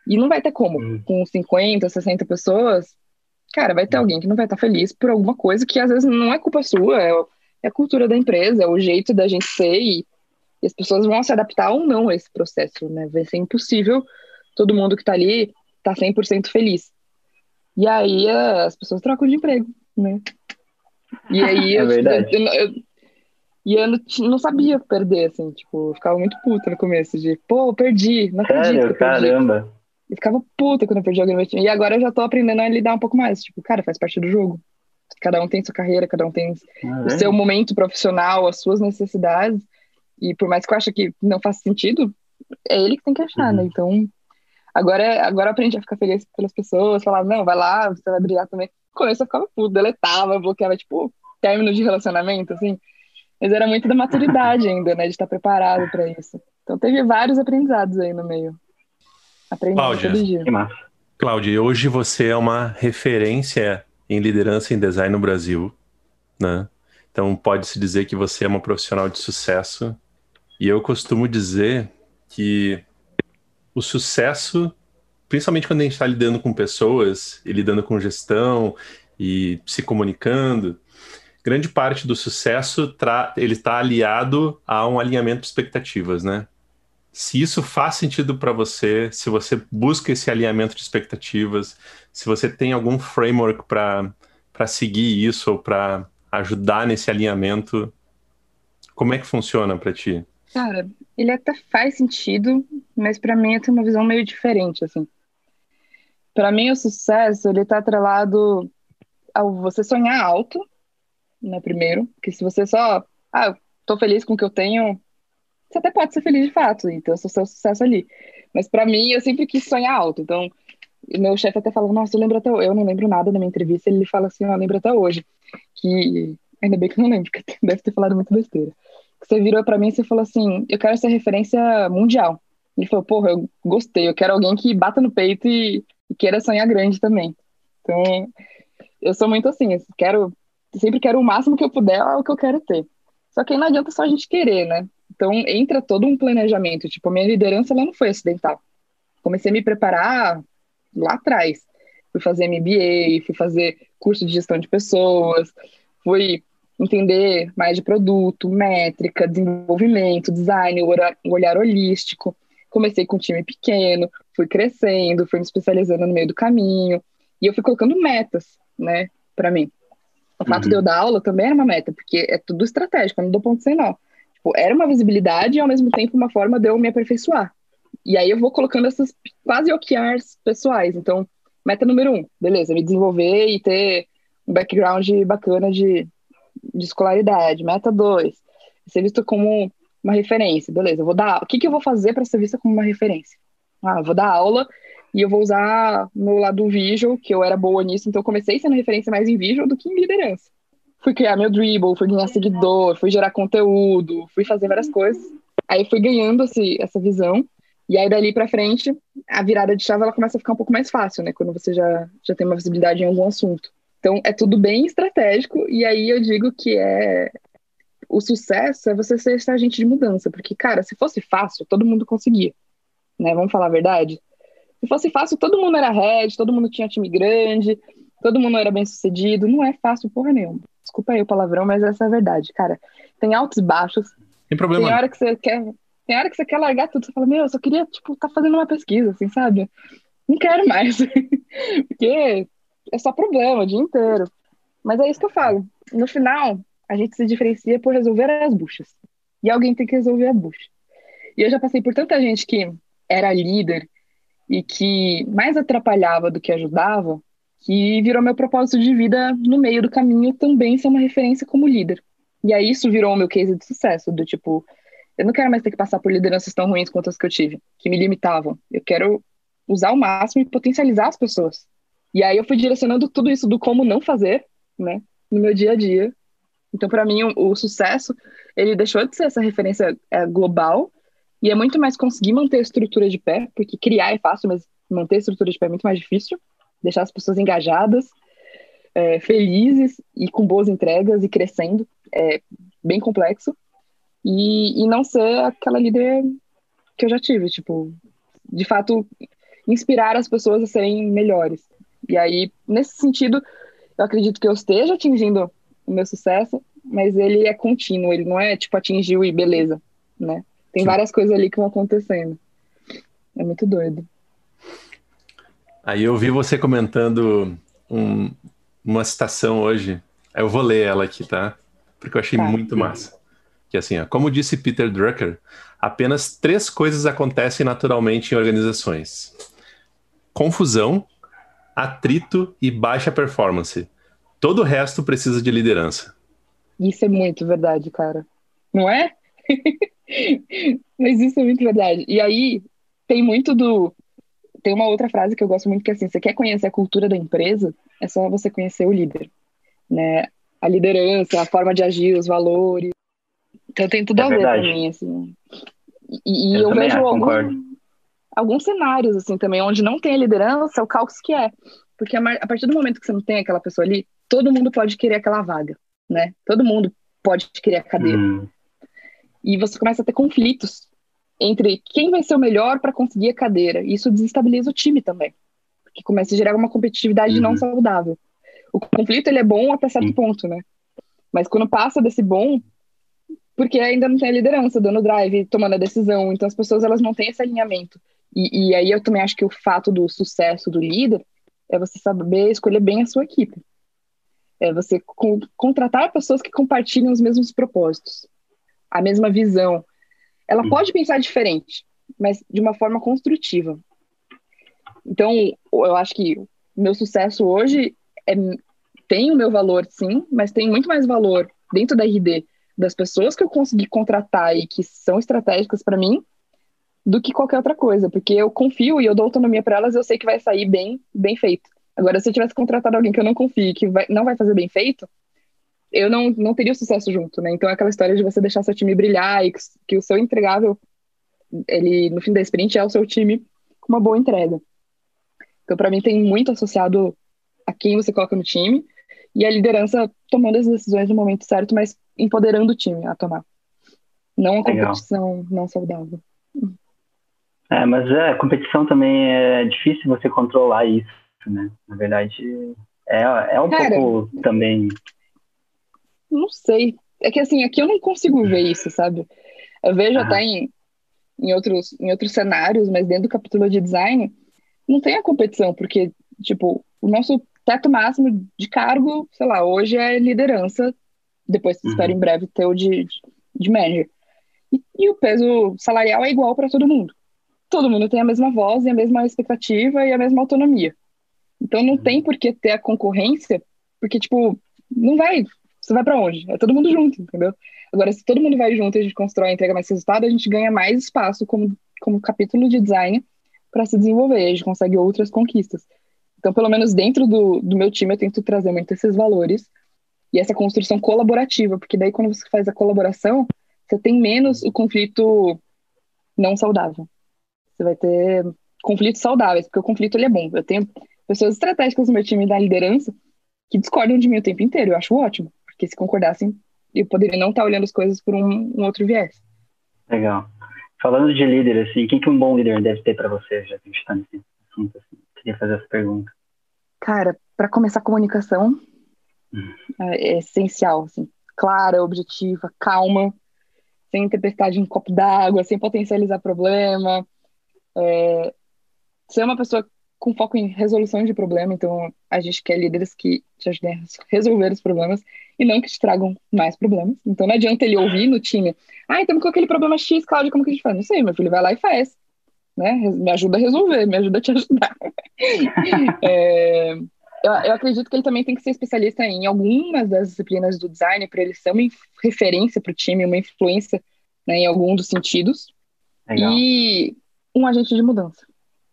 C: E não vai ter como. Uhum. Com 50, 60 pessoas, cara, vai ter alguém que não vai estar feliz por alguma coisa que às vezes não é culpa sua, é, é a cultura da empresa, é o jeito da gente ser e, e as pessoas vão se adaptar ou não a esse processo, né? Vai ser impossível todo mundo que está ali tá 100% feliz. E aí as pessoas trocam de emprego, né? E aí
D: é
C: eu,
D: verdade.
C: eu, eu, e eu não, não, sabia perder, assim, tipo, eu ficava muito puta no começo, de, pô, perdi, não acredito
D: Sério? Caramba.
C: E ficava puta quando eu perdi alguém no meu time. E agora eu já tô aprendendo a lidar um pouco mais, tipo, cara, faz parte do jogo. Cada um tem sua carreira, cada um tem
D: Ah,
C: o
D: é?
C: seu momento profissional, as suas necessidades. E por mais que eu ache que não faça sentido, é ele que tem que achar,
D: Uhum.
C: né? Então, agora, agora eu aprendi a ficar feliz pelas pessoas, falar, não, vai lá, você vai brilhar também. No começo eu ficava puto, deletava, bloqueava, tipo, término de relacionamento, assim. Mas era muito da maturidade ainda, né? De estar preparado para isso. Então teve vários aprendizados aí no meio. Aprendi
A: Cláudia.
C: todo dia.
A: Cláudia, hoje você é uma referência em liderança em design no Brasil, né? Então pode-se dizer que você é uma profissional de sucesso. E eu costumo dizer que o sucesso, principalmente quando a gente está lidando com pessoas e lidando com gestão e se comunicando, grande parte do sucesso tra- ele está aliado a um alinhamento de expectativas, né? Se isso faz sentido para você, se você busca esse alinhamento de expectativas, se você tem algum framework para seguir isso ou para ajudar nesse alinhamento, como é que funciona para ti?
C: Cara, ele até faz sentido, mas para mim tenho uma visão meio diferente, assim. Para mim o sucesso, ele tá atrelado ao você sonhar alto, né, primeiro, que se você só, ah, tô feliz com o que eu tenho, você até pode ser feliz de fato, esse é o seu sucesso ali. Mas para mim, eu sempre quis sonhar alto, então meu chefe até falava, nossa, eu lembro até, eu não lembro nada da minha entrevista, ele fala assim, eu lembro até hoje, que, ainda bem que eu não lembro, porque deve ter falado muito besteira. Que Você virou pra mim e você falou assim, eu quero ser referência mundial. Ele falou, porra, eu gostei, eu quero alguém que bata no peito e, e queira sonhar grande também. Então, eu sou muito assim, quero, sempre quero o máximo que eu puder, é o que eu quero ter. Só que aí não adianta só a gente querer, né? Então, entra todo um planejamento. Tipo, a minha liderança, ela não foi acidental. Comecei a me preparar lá atrás. Fui fazer MBA, fui fazer curso de gestão de pessoas, fui entender mais de produto, métrica, desenvolvimento, design, o olhar, o olhar holístico. Comecei com um time pequeno, fui crescendo, fui me especializando no meio do caminho, e eu fui colocando metas, né, para mim. O fato
D: Uhum.
C: de eu dar aula também era uma meta, porque é tudo estratégico, eu não dou ponto sem nó. Tipo, era uma visibilidade e ao mesmo tempo uma forma de eu me aperfeiçoar. E aí eu vou colocando essas quase OKRs pessoais. Então, meta número um, beleza, me desenvolver e ter um background bacana de, de escolaridade. Meta dois, ser visto como uma referência, beleza, eu vou dar, o que, que eu vou fazer para ser vista como uma referência? Ah, eu vou dar aula e eu vou usar meu lado visual, que eu era boa nisso, então eu comecei sendo referência mais em visual do que em liderança. Fui criar meu dribble, fui ganhar seguidor, fui gerar conteúdo, fui fazer várias coisas. Aí fui ganhando esse, essa visão. E aí dali pra frente, a virada de chave ela começa a ficar um pouco mais fácil, né? Quando você já, já tem uma visibilidade em algum assunto. Então é tudo bem estratégico. E aí eu digo que é o sucesso é você ser esse agente de mudança, porque cara, se fosse fácil, todo mundo conseguia, né? Vamos falar a verdade. Se fosse fácil, todo mundo era head, todo mundo tinha time grande, todo mundo era bem sucedido. Não é fácil porra nenhuma. Desculpa aí o palavrão, mas essa é a verdade, cara. Tem altos e baixos.
A: Tem problema.
C: Tem hora que você quer, tem hora que você quer largar tudo. Você fala, meu, eu só queria, tipo, tá fazendo uma pesquisa, assim, sabe? Não quero mais. Porque é só problema o dia inteiro. Mas é isso que eu falo. No final, a gente se diferencia por resolver as buchas. E alguém tem que resolver a bucha. E eu já passei por tanta gente que era líder e que mais atrapalhava do que ajudava, que virou meu propósito de vida no meio do caminho também ser uma referência como líder. E aí isso virou o meu case de sucesso, do tipo, eu não quero mais ter que passar por lideranças tão ruins quanto as que eu tive, que me limitavam. Eu quero usar o máximo e potencializar as pessoas. E aí eu fui direcionando tudo isso do como não fazer, né, no meu dia a dia. Então, para mim, o, o, sucesso, ele deixou de ser essa referência é, global e é muito mais conseguir manter a estrutura de pé, porque criar é fácil, mas manter a estrutura de pé é muito mais difícil. Deixar as pessoas engajadas, é, felizes e com boas entregas e crescendo é bem complexo. E, e não ser aquela líder que eu já tive, tipo, de fato, inspirar as pessoas a serem melhores. E aí, nesse sentido, eu acredito que eu esteja atingindo o meu sucesso, mas ele é contínuo, ele não é tipo atingiu e beleza, né? Tem várias coisas ali que vão acontecendo. É muito doido.
A: Aí eu vi você comentando um, uma citação hoje. Eu vou ler ela aqui, tá? Porque eu achei tá. muito massa. Que assim, ó, como disse Peter Drucker, apenas três coisas acontecem naturalmente em organizações: confusão, atrito e baixa performance. Todo o resto precisa de liderança.
C: Isso é muito verdade, cara. Não é? Mas isso é muito verdade. E aí tem muito do. Tem uma outra frase que eu gosto muito que é assim: você quer conhecer a cultura da empresa, é só você conhecer o líder, né? A liderança, a forma de agir, os valores. Então tem tudo é a ver verdade. também, assim. E, eu, eu vejo algum, alguns cenários, assim, também, onde não tem a liderança, o caos que é. Porque a, partir do momento que você não tem aquela pessoa ali, todo mundo pode querer aquela vaga, né? Todo mundo pode querer a cadeira. Hum. E você começa a ter conflitos entre quem vai ser o melhor para conseguir a cadeira. Isso desestabiliza o time também, porque começa a gerar uma competitividade uhum. não saudável. O conflito ele é bom até certo ponto, né? Mas quando passa desse bom, porque ainda não tem a liderança dando drive, tomando a decisão, então as pessoas elas não têm esse alinhamento. E, e aí eu também acho que o fato do sucesso do líder é você saber escolher bem a sua equipe. É você co contratar pessoas que compartilham os mesmos propósitos, a mesma visão. Ela hum. pode pensar diferente, mas de uma forma construtiva. Então, eu acho que meu sucesso hoje é, tem o meu valor, sim, mas tem muito mais valor dentro da RD das pessoas que eu consegui contratar e que são estratégicas para mim do que qualquer outra coisa, porque eu confio e eu dou autonomia para elas, eu sei que vai sair bem, bem feito. Agora, se eu tivesse contratado alguém que eu não confio, que vai, não vai fazer bem feito, eu não, não teria o sucesso junto, né? Então é aquela história de você deixar seu time brilhar e que, que o seu entregável, ele no fim da sprint é o seu time com uma boa entrega. Então, para mim, tem muito associado a quem você coloca no time e a liderança tomando as decisões no momento certo, mas empoderando o time a tomar. Não a competição Legal. não saudável.
D: É, mas é, a competição também é difícil você controlar isso, né? Na verdade, é, é um Cara, pouco também.
C: Não sei. É que assim, aqui eu não consigo ver isso, sabe? Eu vejo ah. até em, em, outros, em outros cenários, mas dentro do capítulo de design, não tem a competição, porque, tipo, o nosso teto máximo de cargo, sei lá, hoje é liderança, depois uhum. espero em breve ter o de, de manager. E, e o peso salarial é igual para todo mundo todo mundo tem a mesma voz e a mesma expectativa e a mesma autonomia. Então não tem por que ter a concorrência, porque, tipo, não vai. Você vai para onde? É todo mundo junto, entendeu? Agora, se todo mundo vai junto e a gente constrói e entrega mais resultado, a gente ganha mais espaço como, como capítulo de design para se desenvolver, a gente consegue outras conquistas. Então, pelo menos dentro do, do meu time, eu tento trazer muito esses valores e essa construção colaborativa, porque daí quando você faz a colaboração, você tem menos o conflito não saudável. Você vai ter conflitos saudáveis, porque o conflito ele é bom. Eu tenho pessoas estratégicas no meu time da liderança que discordam de mim o tempo inteiro. Eu acho ótimo, porque se concordassem, eu poderia não estar olhando as coisas por um, um outro viés.
D: Legal. Falando de líder, assim, o que, que um bom líder deve ter para você, já que a gente está nesse assunto? Assim? Queria fazer essa pergunta.
C: Cara, para começar a comunicação, hum. é, é essencial, assim, clara, objetiva, calma, sem tempestade em copo d'água, sem potencializar problema, é, ser uma pessoa com foco em resolução de problema, então a gente quer líderes que te ajudem a resolver os problemas e não que te tragam mais problemas. Então não adianta ele ouvir no time, ah, estamos com aquele problema X, Cláudio, como que a gente faz? Não sei, meu filho vai lá e faz. Né? Me ajuda a resolver, me ajuda a te ajudar. é, eu, eu, acredito que ele também tem que ser especialista em algumas das disciplinas do design para ele ser uma referência para o time, uma influência né, em algum dos sentidos. Legal. E um agente de mudança.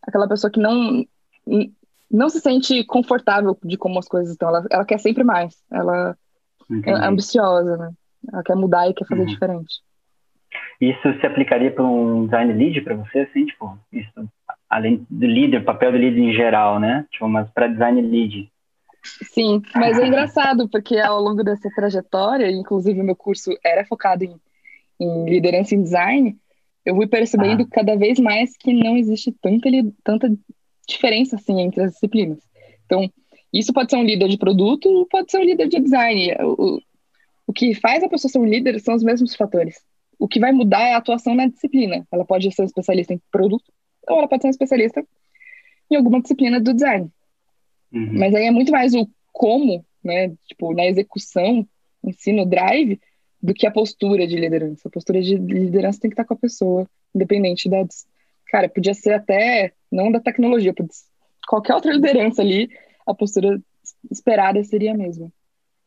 C: Aquela pessoa que não não se sente confortável de como as coisas estão. Ela, ela quer sempre mais. Ela Entendi. é ambiciosa, né? Ela quer mudar e quer fazer uhum. diferente.
D: Isso se aplicaria para um design lead para você, assim, tipo, isso, além do líder, papel do líder em geral, né? Tipo, mas para design lead.
C: Sim, mas é engraçado porque ao longo dessa trajetória, inclusive o meu curso era focado em, em liderança em design, eu fui percebendo ah. cada vez mais que não existe tanta, tanta diferença assim entre as disciplinas. Então, isso pode ser um líder de produto, pode ser um líder de design. O, o que faz a pessoa ser um líder são os mesmos fatores. O que vai mudar é a atuação na disciplina. Ela pode ser um especialista em produto, ou ela pode ser um especialista em alguma disciplina do design. Uhum. Mas aí é muito mais o como, né? Tipo, na execução em si, no drive, do que a postura de liderança. A postura de liderança tem que estar com a pessoa, independente da. Cara, podia ser até, não da tecnologia, qualquer outra liderança ali, a postura esperada seria a mesma.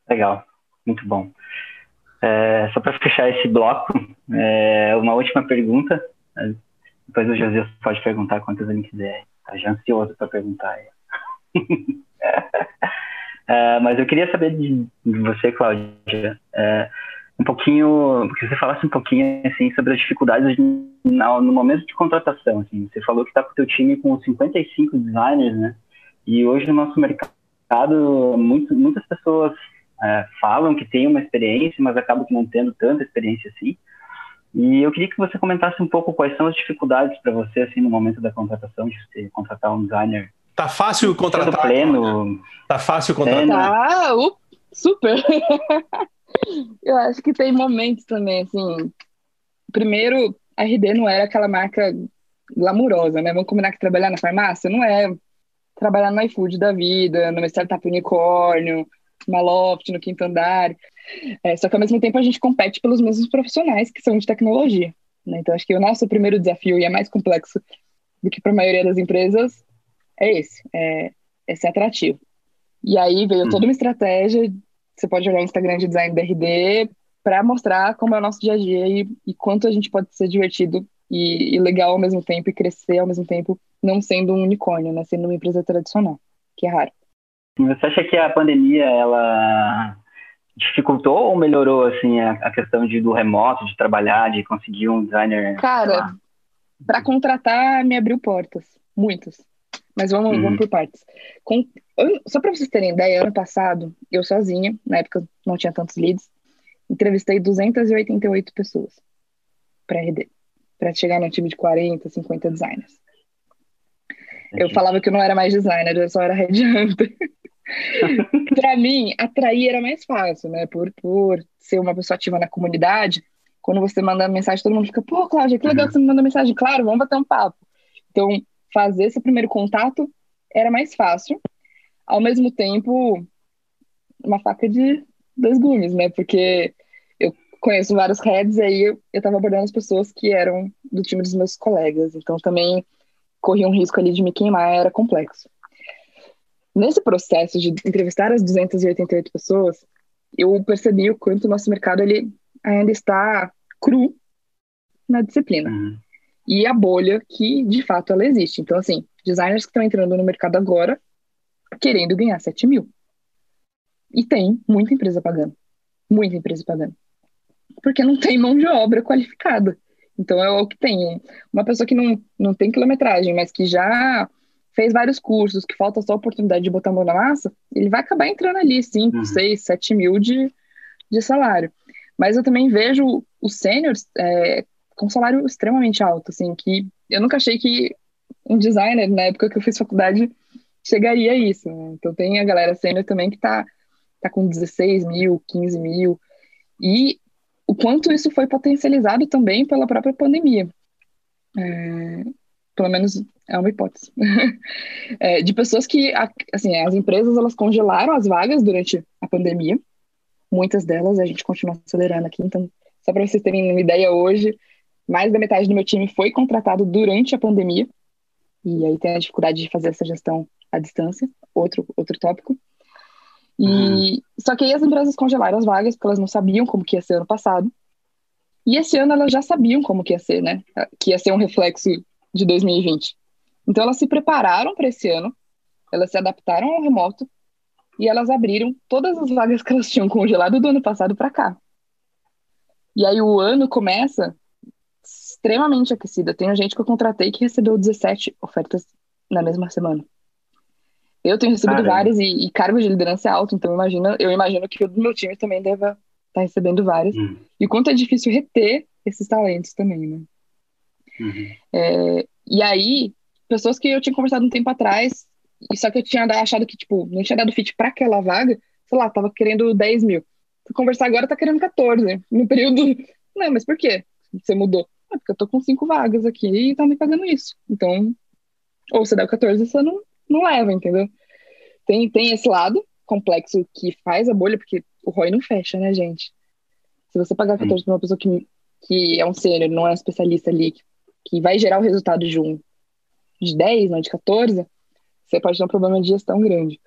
D: Legal, muito bom. É, só para fechar esse bloco, é, uma última pergunta. Depois o José pode perguntar quantas ele quiser. Tá já ansioso para perguntar. é, mas eu queria saber de, você, Cláudia, é, um pouquinho, que você falasse um pouquinho assim sobre as dificuldades no, no momento de contratação. Assim. Você falou que está com o teu time com 55 designers, né? E hoje no nosso mercado, muito, muitas pessoas é, falam que têm uma experiência, mas acabam não tendo tanta experiência assim. E eu queria que você comentasse um pouco quais são as dificuldades para você assim no momento da contratação de você contratar um designer.
A: Tá fácil contratar?
D: Pleno.
A: Tá fácil contratar?
C: Tá, uh, super. eu acho que tem momentos também assim. Primeiro, a RD não era aquela marca glamurosa, né? Vamos combinar que trabalhar na farmácia não é trabalhar no iFood da vida, numa startup unicórnio, uma loft no quinto andar. É, só que ao mesmo tempo a gente compete pelos mesmos profissionais que são de tecnologia. Né? Então acho que o nosso primeiro desafio, e é mais complexo do que para a maioria das empresas, é esse, é, é ser atrativo. E aí veio toda uma estratégia, você pode olhar o Instagram de design BRD para mostrar como é o nosso dia a dia e, e quanto a gente pode ser divertido e, e, legal ao mesmo tempo e crescer ao mesmo tempo, não sendo um unicórnio, né? Sendo uma empresa tradicional, que é raro.
D: Você acha que a pandemia, ela dificultou ou melhorou, assim, a, a questão de, do remoto, de trabalhar, de conseguir um designer?
C: Cara, para contratar, me abriu portas, muitas. Mas vamos, uhum. vamos por partes. Com, só para vocês terem ideia, ano passado, eu sozinha, na época não tinha tantos leads, entrevistei 288 pessoas para RD para chegar no time de 40, 50 designers. Eu falava que eu não era mais designer, eu só era headhunter. para mim, atrair era mais fácil, né? Por, por ser uma pessoa ativa na comunidade, quando você manda mensagem, todo mundo fica, pô, Cláudia, que legal que você me mandou mensagem. Claro, vamos bater um papo. Então, fazer esse primeiro contato era mais fácil. Ao mesmo tempo, uma faca de dois gumes, né? Porque conheço vários heads, e aí eu, eu tava abordando as pessoas que eram do time dos meus colegas, então também corria um risco ali de me queimar, era complexo. Nesse processo de entrevistar as 288 pessoas, eu percebi o quanto o nosso mercado ele ainda está cru na disciplina. Uhum. E a bolha que, de fato, ela existe. Então, assim, designers que estão entrando no mercado agora querendo ganhar 7 mil. E tem muita empresa pagando. Muita empresa pagando porque não tem mão de obra qualificada. Então é o que tem. Uma pessoa que não, não tem quilometragem, mas que já fez vários cursos, que falta só a oportunidade de botar a mão na massa, ele vai acabar entrando ali 5, 6, 7 mil de, de salário. Mas eu também vejo os sêniores é, com salário extremamente alto, assim, que eu nunca achei que um designer, na época que eu fiz faculdade, chegaria a isso. Né? Então tem a galera sênior também que tá, tá com 16 mil, 15 mil. E o quanto isso foi potencializado também pela própria pandemia. É, pelo menos é uma hipótese. é, de pessoas que, assim, as empresas elas congelaram as vagas durante a pandemia. Muitas delas a gente continua acelerando aqui. Então, só para vocês terem uma ideia, hoje, mais da metade do meu time foi contratado durante a pandemia. E aí tem a dificuldade de fazer essa gestão à distância, outro, outro tópico. E uhum. só que aí as empresas congelaram as vagas porque elas não sabiam como que ia ser ano passado. E esse ano elas já sabiam como que ia ser, né? Que ia ser um reflexo de 2020. Então elas se prepararam para esse ano, elas se adaptaram ao remoto e elas abriram todas as vagas que elas tinham congelado do ano passado para cá. E aí o ano começa extremamente aquecida. Tem gente que eu contratei que recebeu 17 ofertas na mesma semana. Eu tenho recebido Caramba. várias e, e cargos de liderança é alto, então imagina, eu imagino que o do meu time também deva estar tá recebendo várias. Uhum. E quanto é difícil reter esses talentos também, né? Uhum. É, e aí, pessoas que eu tinha conversado um tempo atrás E só que eu tinha achado que, tipo, não tinha dado fit para aquela vaga, sei lá, tava querendo 10 mil. Fui conversar agora, tá querendo 14. No período. Não, mas por quê? Você mudou? Ah, porque eu tô com cinco vagas aqui e tá me pagando isso. Então, ou você dá o 14, você não, não leva, entendeu? Tem, tem esse lado complexo que faz a bolha, porque o ROI não fecha, né, gente? Se você pagar 14 para uma pessoa que, que é um sênior, não é um especialista ali, que, que vai gerar o resultado de um de 10, não de 14, você pode ter um problema de gestão grande.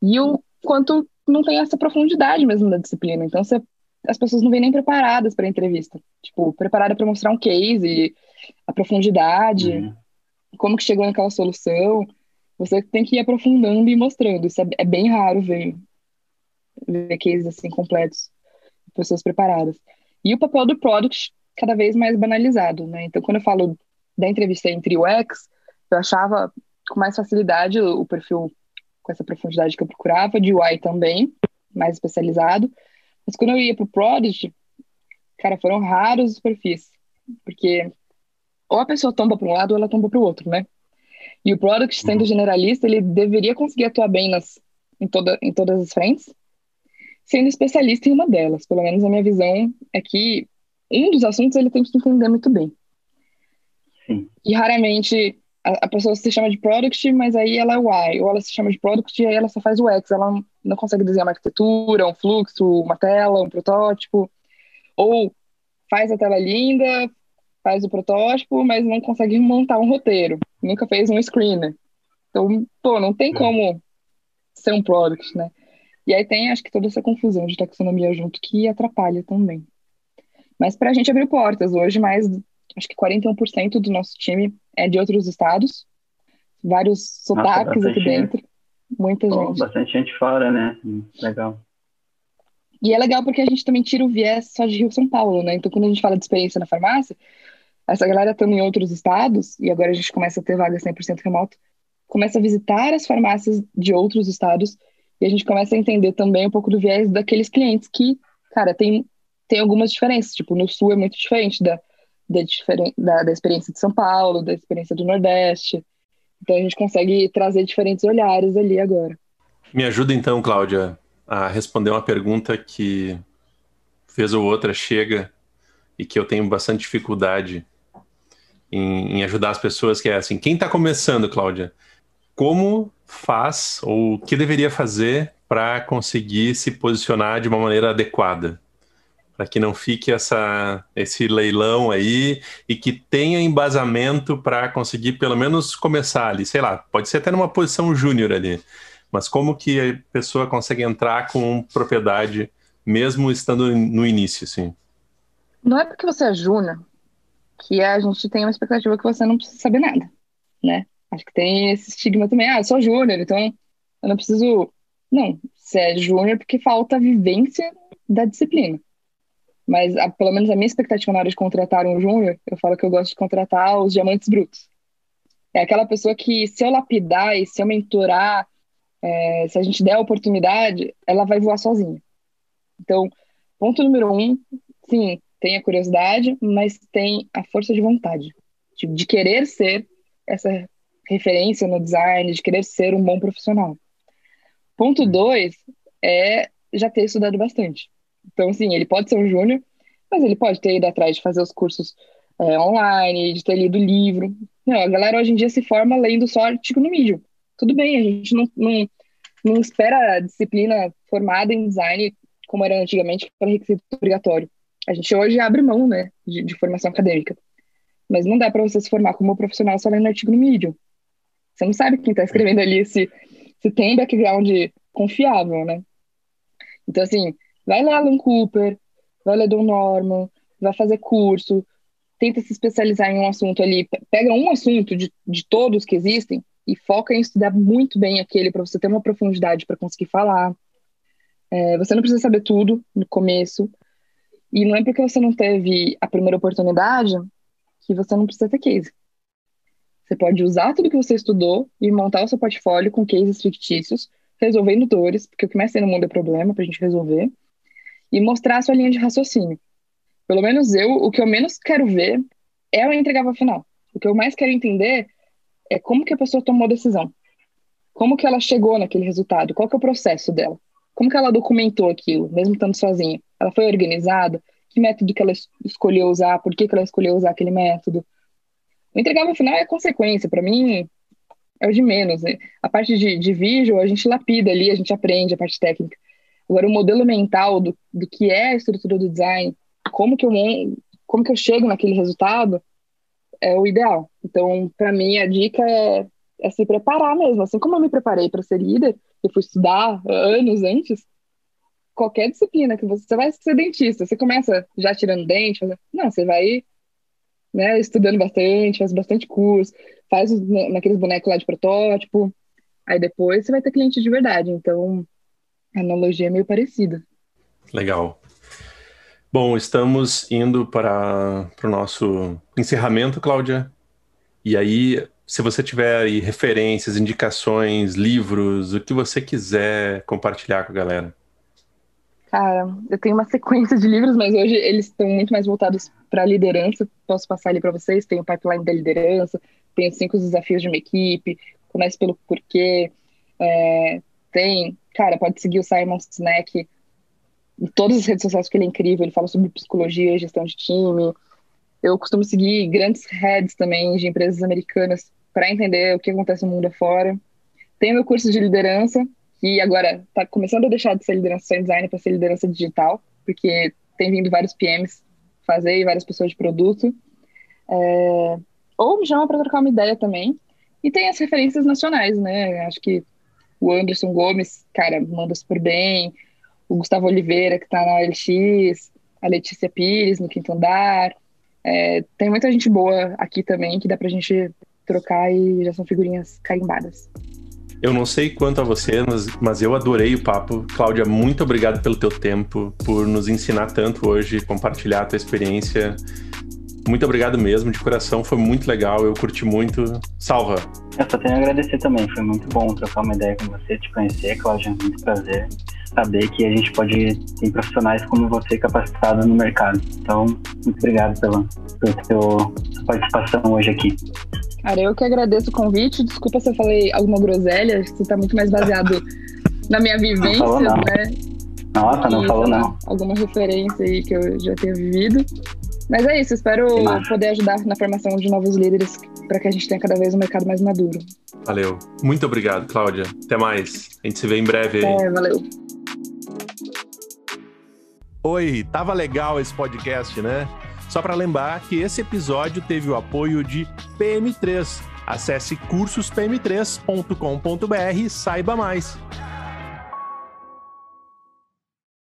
C: E o quanto não tem essa profundidade mesmo da disciplina. Então, você, as pessoas não vêm nem preparadas para a entrevista. Tipo, preparada para mostrar um case, a profundidade, uhum. como que chegou naquela solução. Você tem que ir aprofundando e mostrando. Isso é, é bem raro ver, ver cases assim completos, pessoas preparadas. E o papel do product cada vez mais banalizado, né? Então, quando eu falo da entrevista entre UX, eu achava com mais facilidade o, o perfil com essa profundidade que eu procurava, de UI também, mais especializado. Mas quando eu ia para o product, cara, foram raros os perfis, porque ou a pessoa tomba para um lado ou ela tomba para o outro, né? E o product, sendo uhum. generalista, ele deveria conseguir atuar bem nas, em, toda, em todas as frentes, sendo especialista em uma delas. Pelo menos a minha visão é que um dos assuntos ele tem que entender muito bem. Sim. E raramente a, a, pessoa se chama de product, mas aí ela é Y, ou ela se chama de product e aí ela só faz o X, ela não consegue desenhar uma arquitetura, um fluxo, uma tela, um protótipo, ou faz a tela linda, faz o protótipo, mas não consegue montar um roteiro, nunca fez um screener. Então, pô, não tem como ser um product, né? E aí tem, acho que, toda essa confusão de taxonomia junto que atrapalha também. Mas para a gente abriu portas. Hoje, mais, acho que 41% do nosso time é de outros estados. Vários sotaques aqui dentro. Muita
D: Pô,
C: gente.
D: Bastante gente fora, né? Legal.
C: E é legal porque a gente também tira o viés só de Rio São Paulo, né? Então, quando a gente fala de experiência na farmácia, essa galera também em outros estados, e agora a gente começa a ter vaga 100% remoto, começa a visitar as farmácias de outros estados e a gente começa a entender também um pouco do viés daqueles clientes que, cara, tem, tem algumas diferenças. Tipo, no Sul é muito diferente da, da, da, da experiência de São Paulo, da experiência do Nordeste. Então a gente consegue trazer diferentes olhares ali agora.
A: Me ajuda então, Cláudia, a responder uma pergunta que fez ou outra chega e que eu tenho bastante dificuldade em, em ajudar as pessoas, que é assim, quem está começando, Cláudia, como faz ou o que deveria fazer para conseguir se posicionar de uma maneira adequada? Para que não fique essa, esse leilão aí e que tenha embasamento para conseguir pelo menos começar ali, sei lá, pode ser até numa posição júnior ali, mas como que a pessoa consegue entrar com propriedade mesmo estando no início, assim?
C: Não é porque você é júnior que a gente tem uma expectativa que você não precisa saber nada, né? Acho que tem esse estigma também. Ah, eu sou júnior, então eu não preciso. Não, você é júnior porque falta vivência da disciplina. Mas, a, pelo menos a minha expectativa na hora de contratar um júnior, eu falo que eu gosto de contratar os diamantes brutos. É aquela pessoa que, se eu lapidar e se eu mentorar, é, se a gente der a oportunidade, ela vai voar sozinha. Então, ponto número um, sim, tem a curiosidade, mas tem a força de vontade, de, de querer ser essa referência no design, de querer ser um bom profissional. Ponto uhum. dois é já ter estudado bastante. Então, assim, ele pode ser um júnior, mas ele pode ter ido atrás de fazer os cursos é, online, de ter lido livro. Não, a galera hoje em dia se forma lendo só artigo no Medium. Tudo bem, a gente não, não, não espera a disciplina formada em design como era antigamente, para requisito obrigatório. A gente hoje abre mão, né, de, de formação acadêmica. Mas não dá para você se formar como profissional só lendo artigo no Medium. Você não sabe quem está escrevendo ali se, se tem background confiável, né? Então, assim, vai ler Alan Cooper, vai ler Don Norman, vai fazer curso, tenta se especializar em um assunto ali, pega um assunto de, de todos que existem e foca em estudar muito bem aquele para você ter uma profundidade para conseguir falar. É, você não precisa saber tudo no começo. E não é porque você não teve a primeira oportunidade que você não precisa ter case. Você pode usar tudo que você estudou e montar o seu portfólio com cases fictícios, resolvendo dores, porque o que mais tem no mundo é problema para a gente resolver, e mostrar a sua linha de raciocínio. Pelo menos eu, o que eu menos quero ver é o entregável final. O que eu mais quero entender é como que a pessoa tomou a decisão. como que ela chegou naquele resultado, qual que é o processo dela, como que ela documentou aquilo, mesmo estando sozinha, ela foi organizada, que método que ela escolheu usar, por que, que ela escolheu usar aquele método. O entregável final é consequência, para mim é o de menos. Né? A parte de, de visual, a gente lapida ali, a gente aprende a parte técnica. Agora, o modelo mental do, do que é a estrutura do design, como que eu, como que eu chego naquele resultado, é o ideal. Então, para mim, a dica é, é se preparar mesmo. Assim como eu me preparei para ser líder, eu fui estudar anos antes, qualquer disciplina que você, você vai ser dentista, você começa já tirando dente, não, você vai né, estudando bastante, faz bastante curso, faz naqueles bonecos lá de protótipo, aí depois você vai ter cliente de verdade. Então, a analogia é meio parecida.
A: Legal. Bom, estamos indo para, para o nosso encerramento, Cláudia. E aí, se você tiver aí referências, indicações, livros, o que você quiser compartilhar com a galera.
C: Cara, eu tenho uma sequência de livros, mas hoje eles estão muito mais voltados para liderança. Posso passar ali para vocês. Tem o pipeline da liderança, tem os cinco desafios de uma equipe, comece pelo porquê. É, tem, cara, pode seguir o Simon Sinek em todas as redes sociais, que ele é incrível. Ele fala sobre psicologia gestão de time. Eu costumo seguir grandes heads também de empresas americanas para entender o que acontece no mundo afora. Tem meu curso de liderança, que agora está começando a deixar de ser liderança em design para ser liderança digital, porque tem vindo vários PMs fazer e várias pessoas de produto. É, ou me chama para trocar uma ideia também. E tem as referências nacionais, né? Acho que o Anderson Gomes, cara, manda super bem. O Gustavo Oliveira, que está na OLX. A Letícia Pires, no Quinto Andar. É, tem muita gente boa aqui também que dá para a gente trocar e já são figurinhas carimbadas.
A: Eu não sei quanto a você, mas, mas eu adorei o papo. Cláudia, muito obrigado pelo teu tempo, por nos ensinar tanto hoje, compartilhar a tua experiência. Muito obrigado mesmo, de coração, foi muito legal, eu curti muito. Salva!
D: Eu só tenho a agradecer também, foi muito bom trocar uma ideia com você, te conhecer, Cláudia, muito prazer saber que a gente pode ter profissionais como você capacitados no mercado. Então, muito obrigado pela, pela sua participação hoje aqui.
C: Cara, eu que agradeço o convite. Desculpa se eu falei alguma groselha, você está muito mais baseado na minha vivência, não não. né?
D: Nossa, não falou não.
C: Alguma referência aí que eu já tenha vivido. Mas é isso, espero poder ajudar na formação de novos líderes para que a gente tenha cada vez um mercado mais maduro.
A: Valeu. Muito obrigado, Cláudia. Até mais. A gente se vê em breve
C: aí. É, valeu.
A: Oi, tava legal esse podcast, né? Só para lembrar que esse episódio teve o apoio de PM3. Acesse cursospm3.com.br e saiba mais.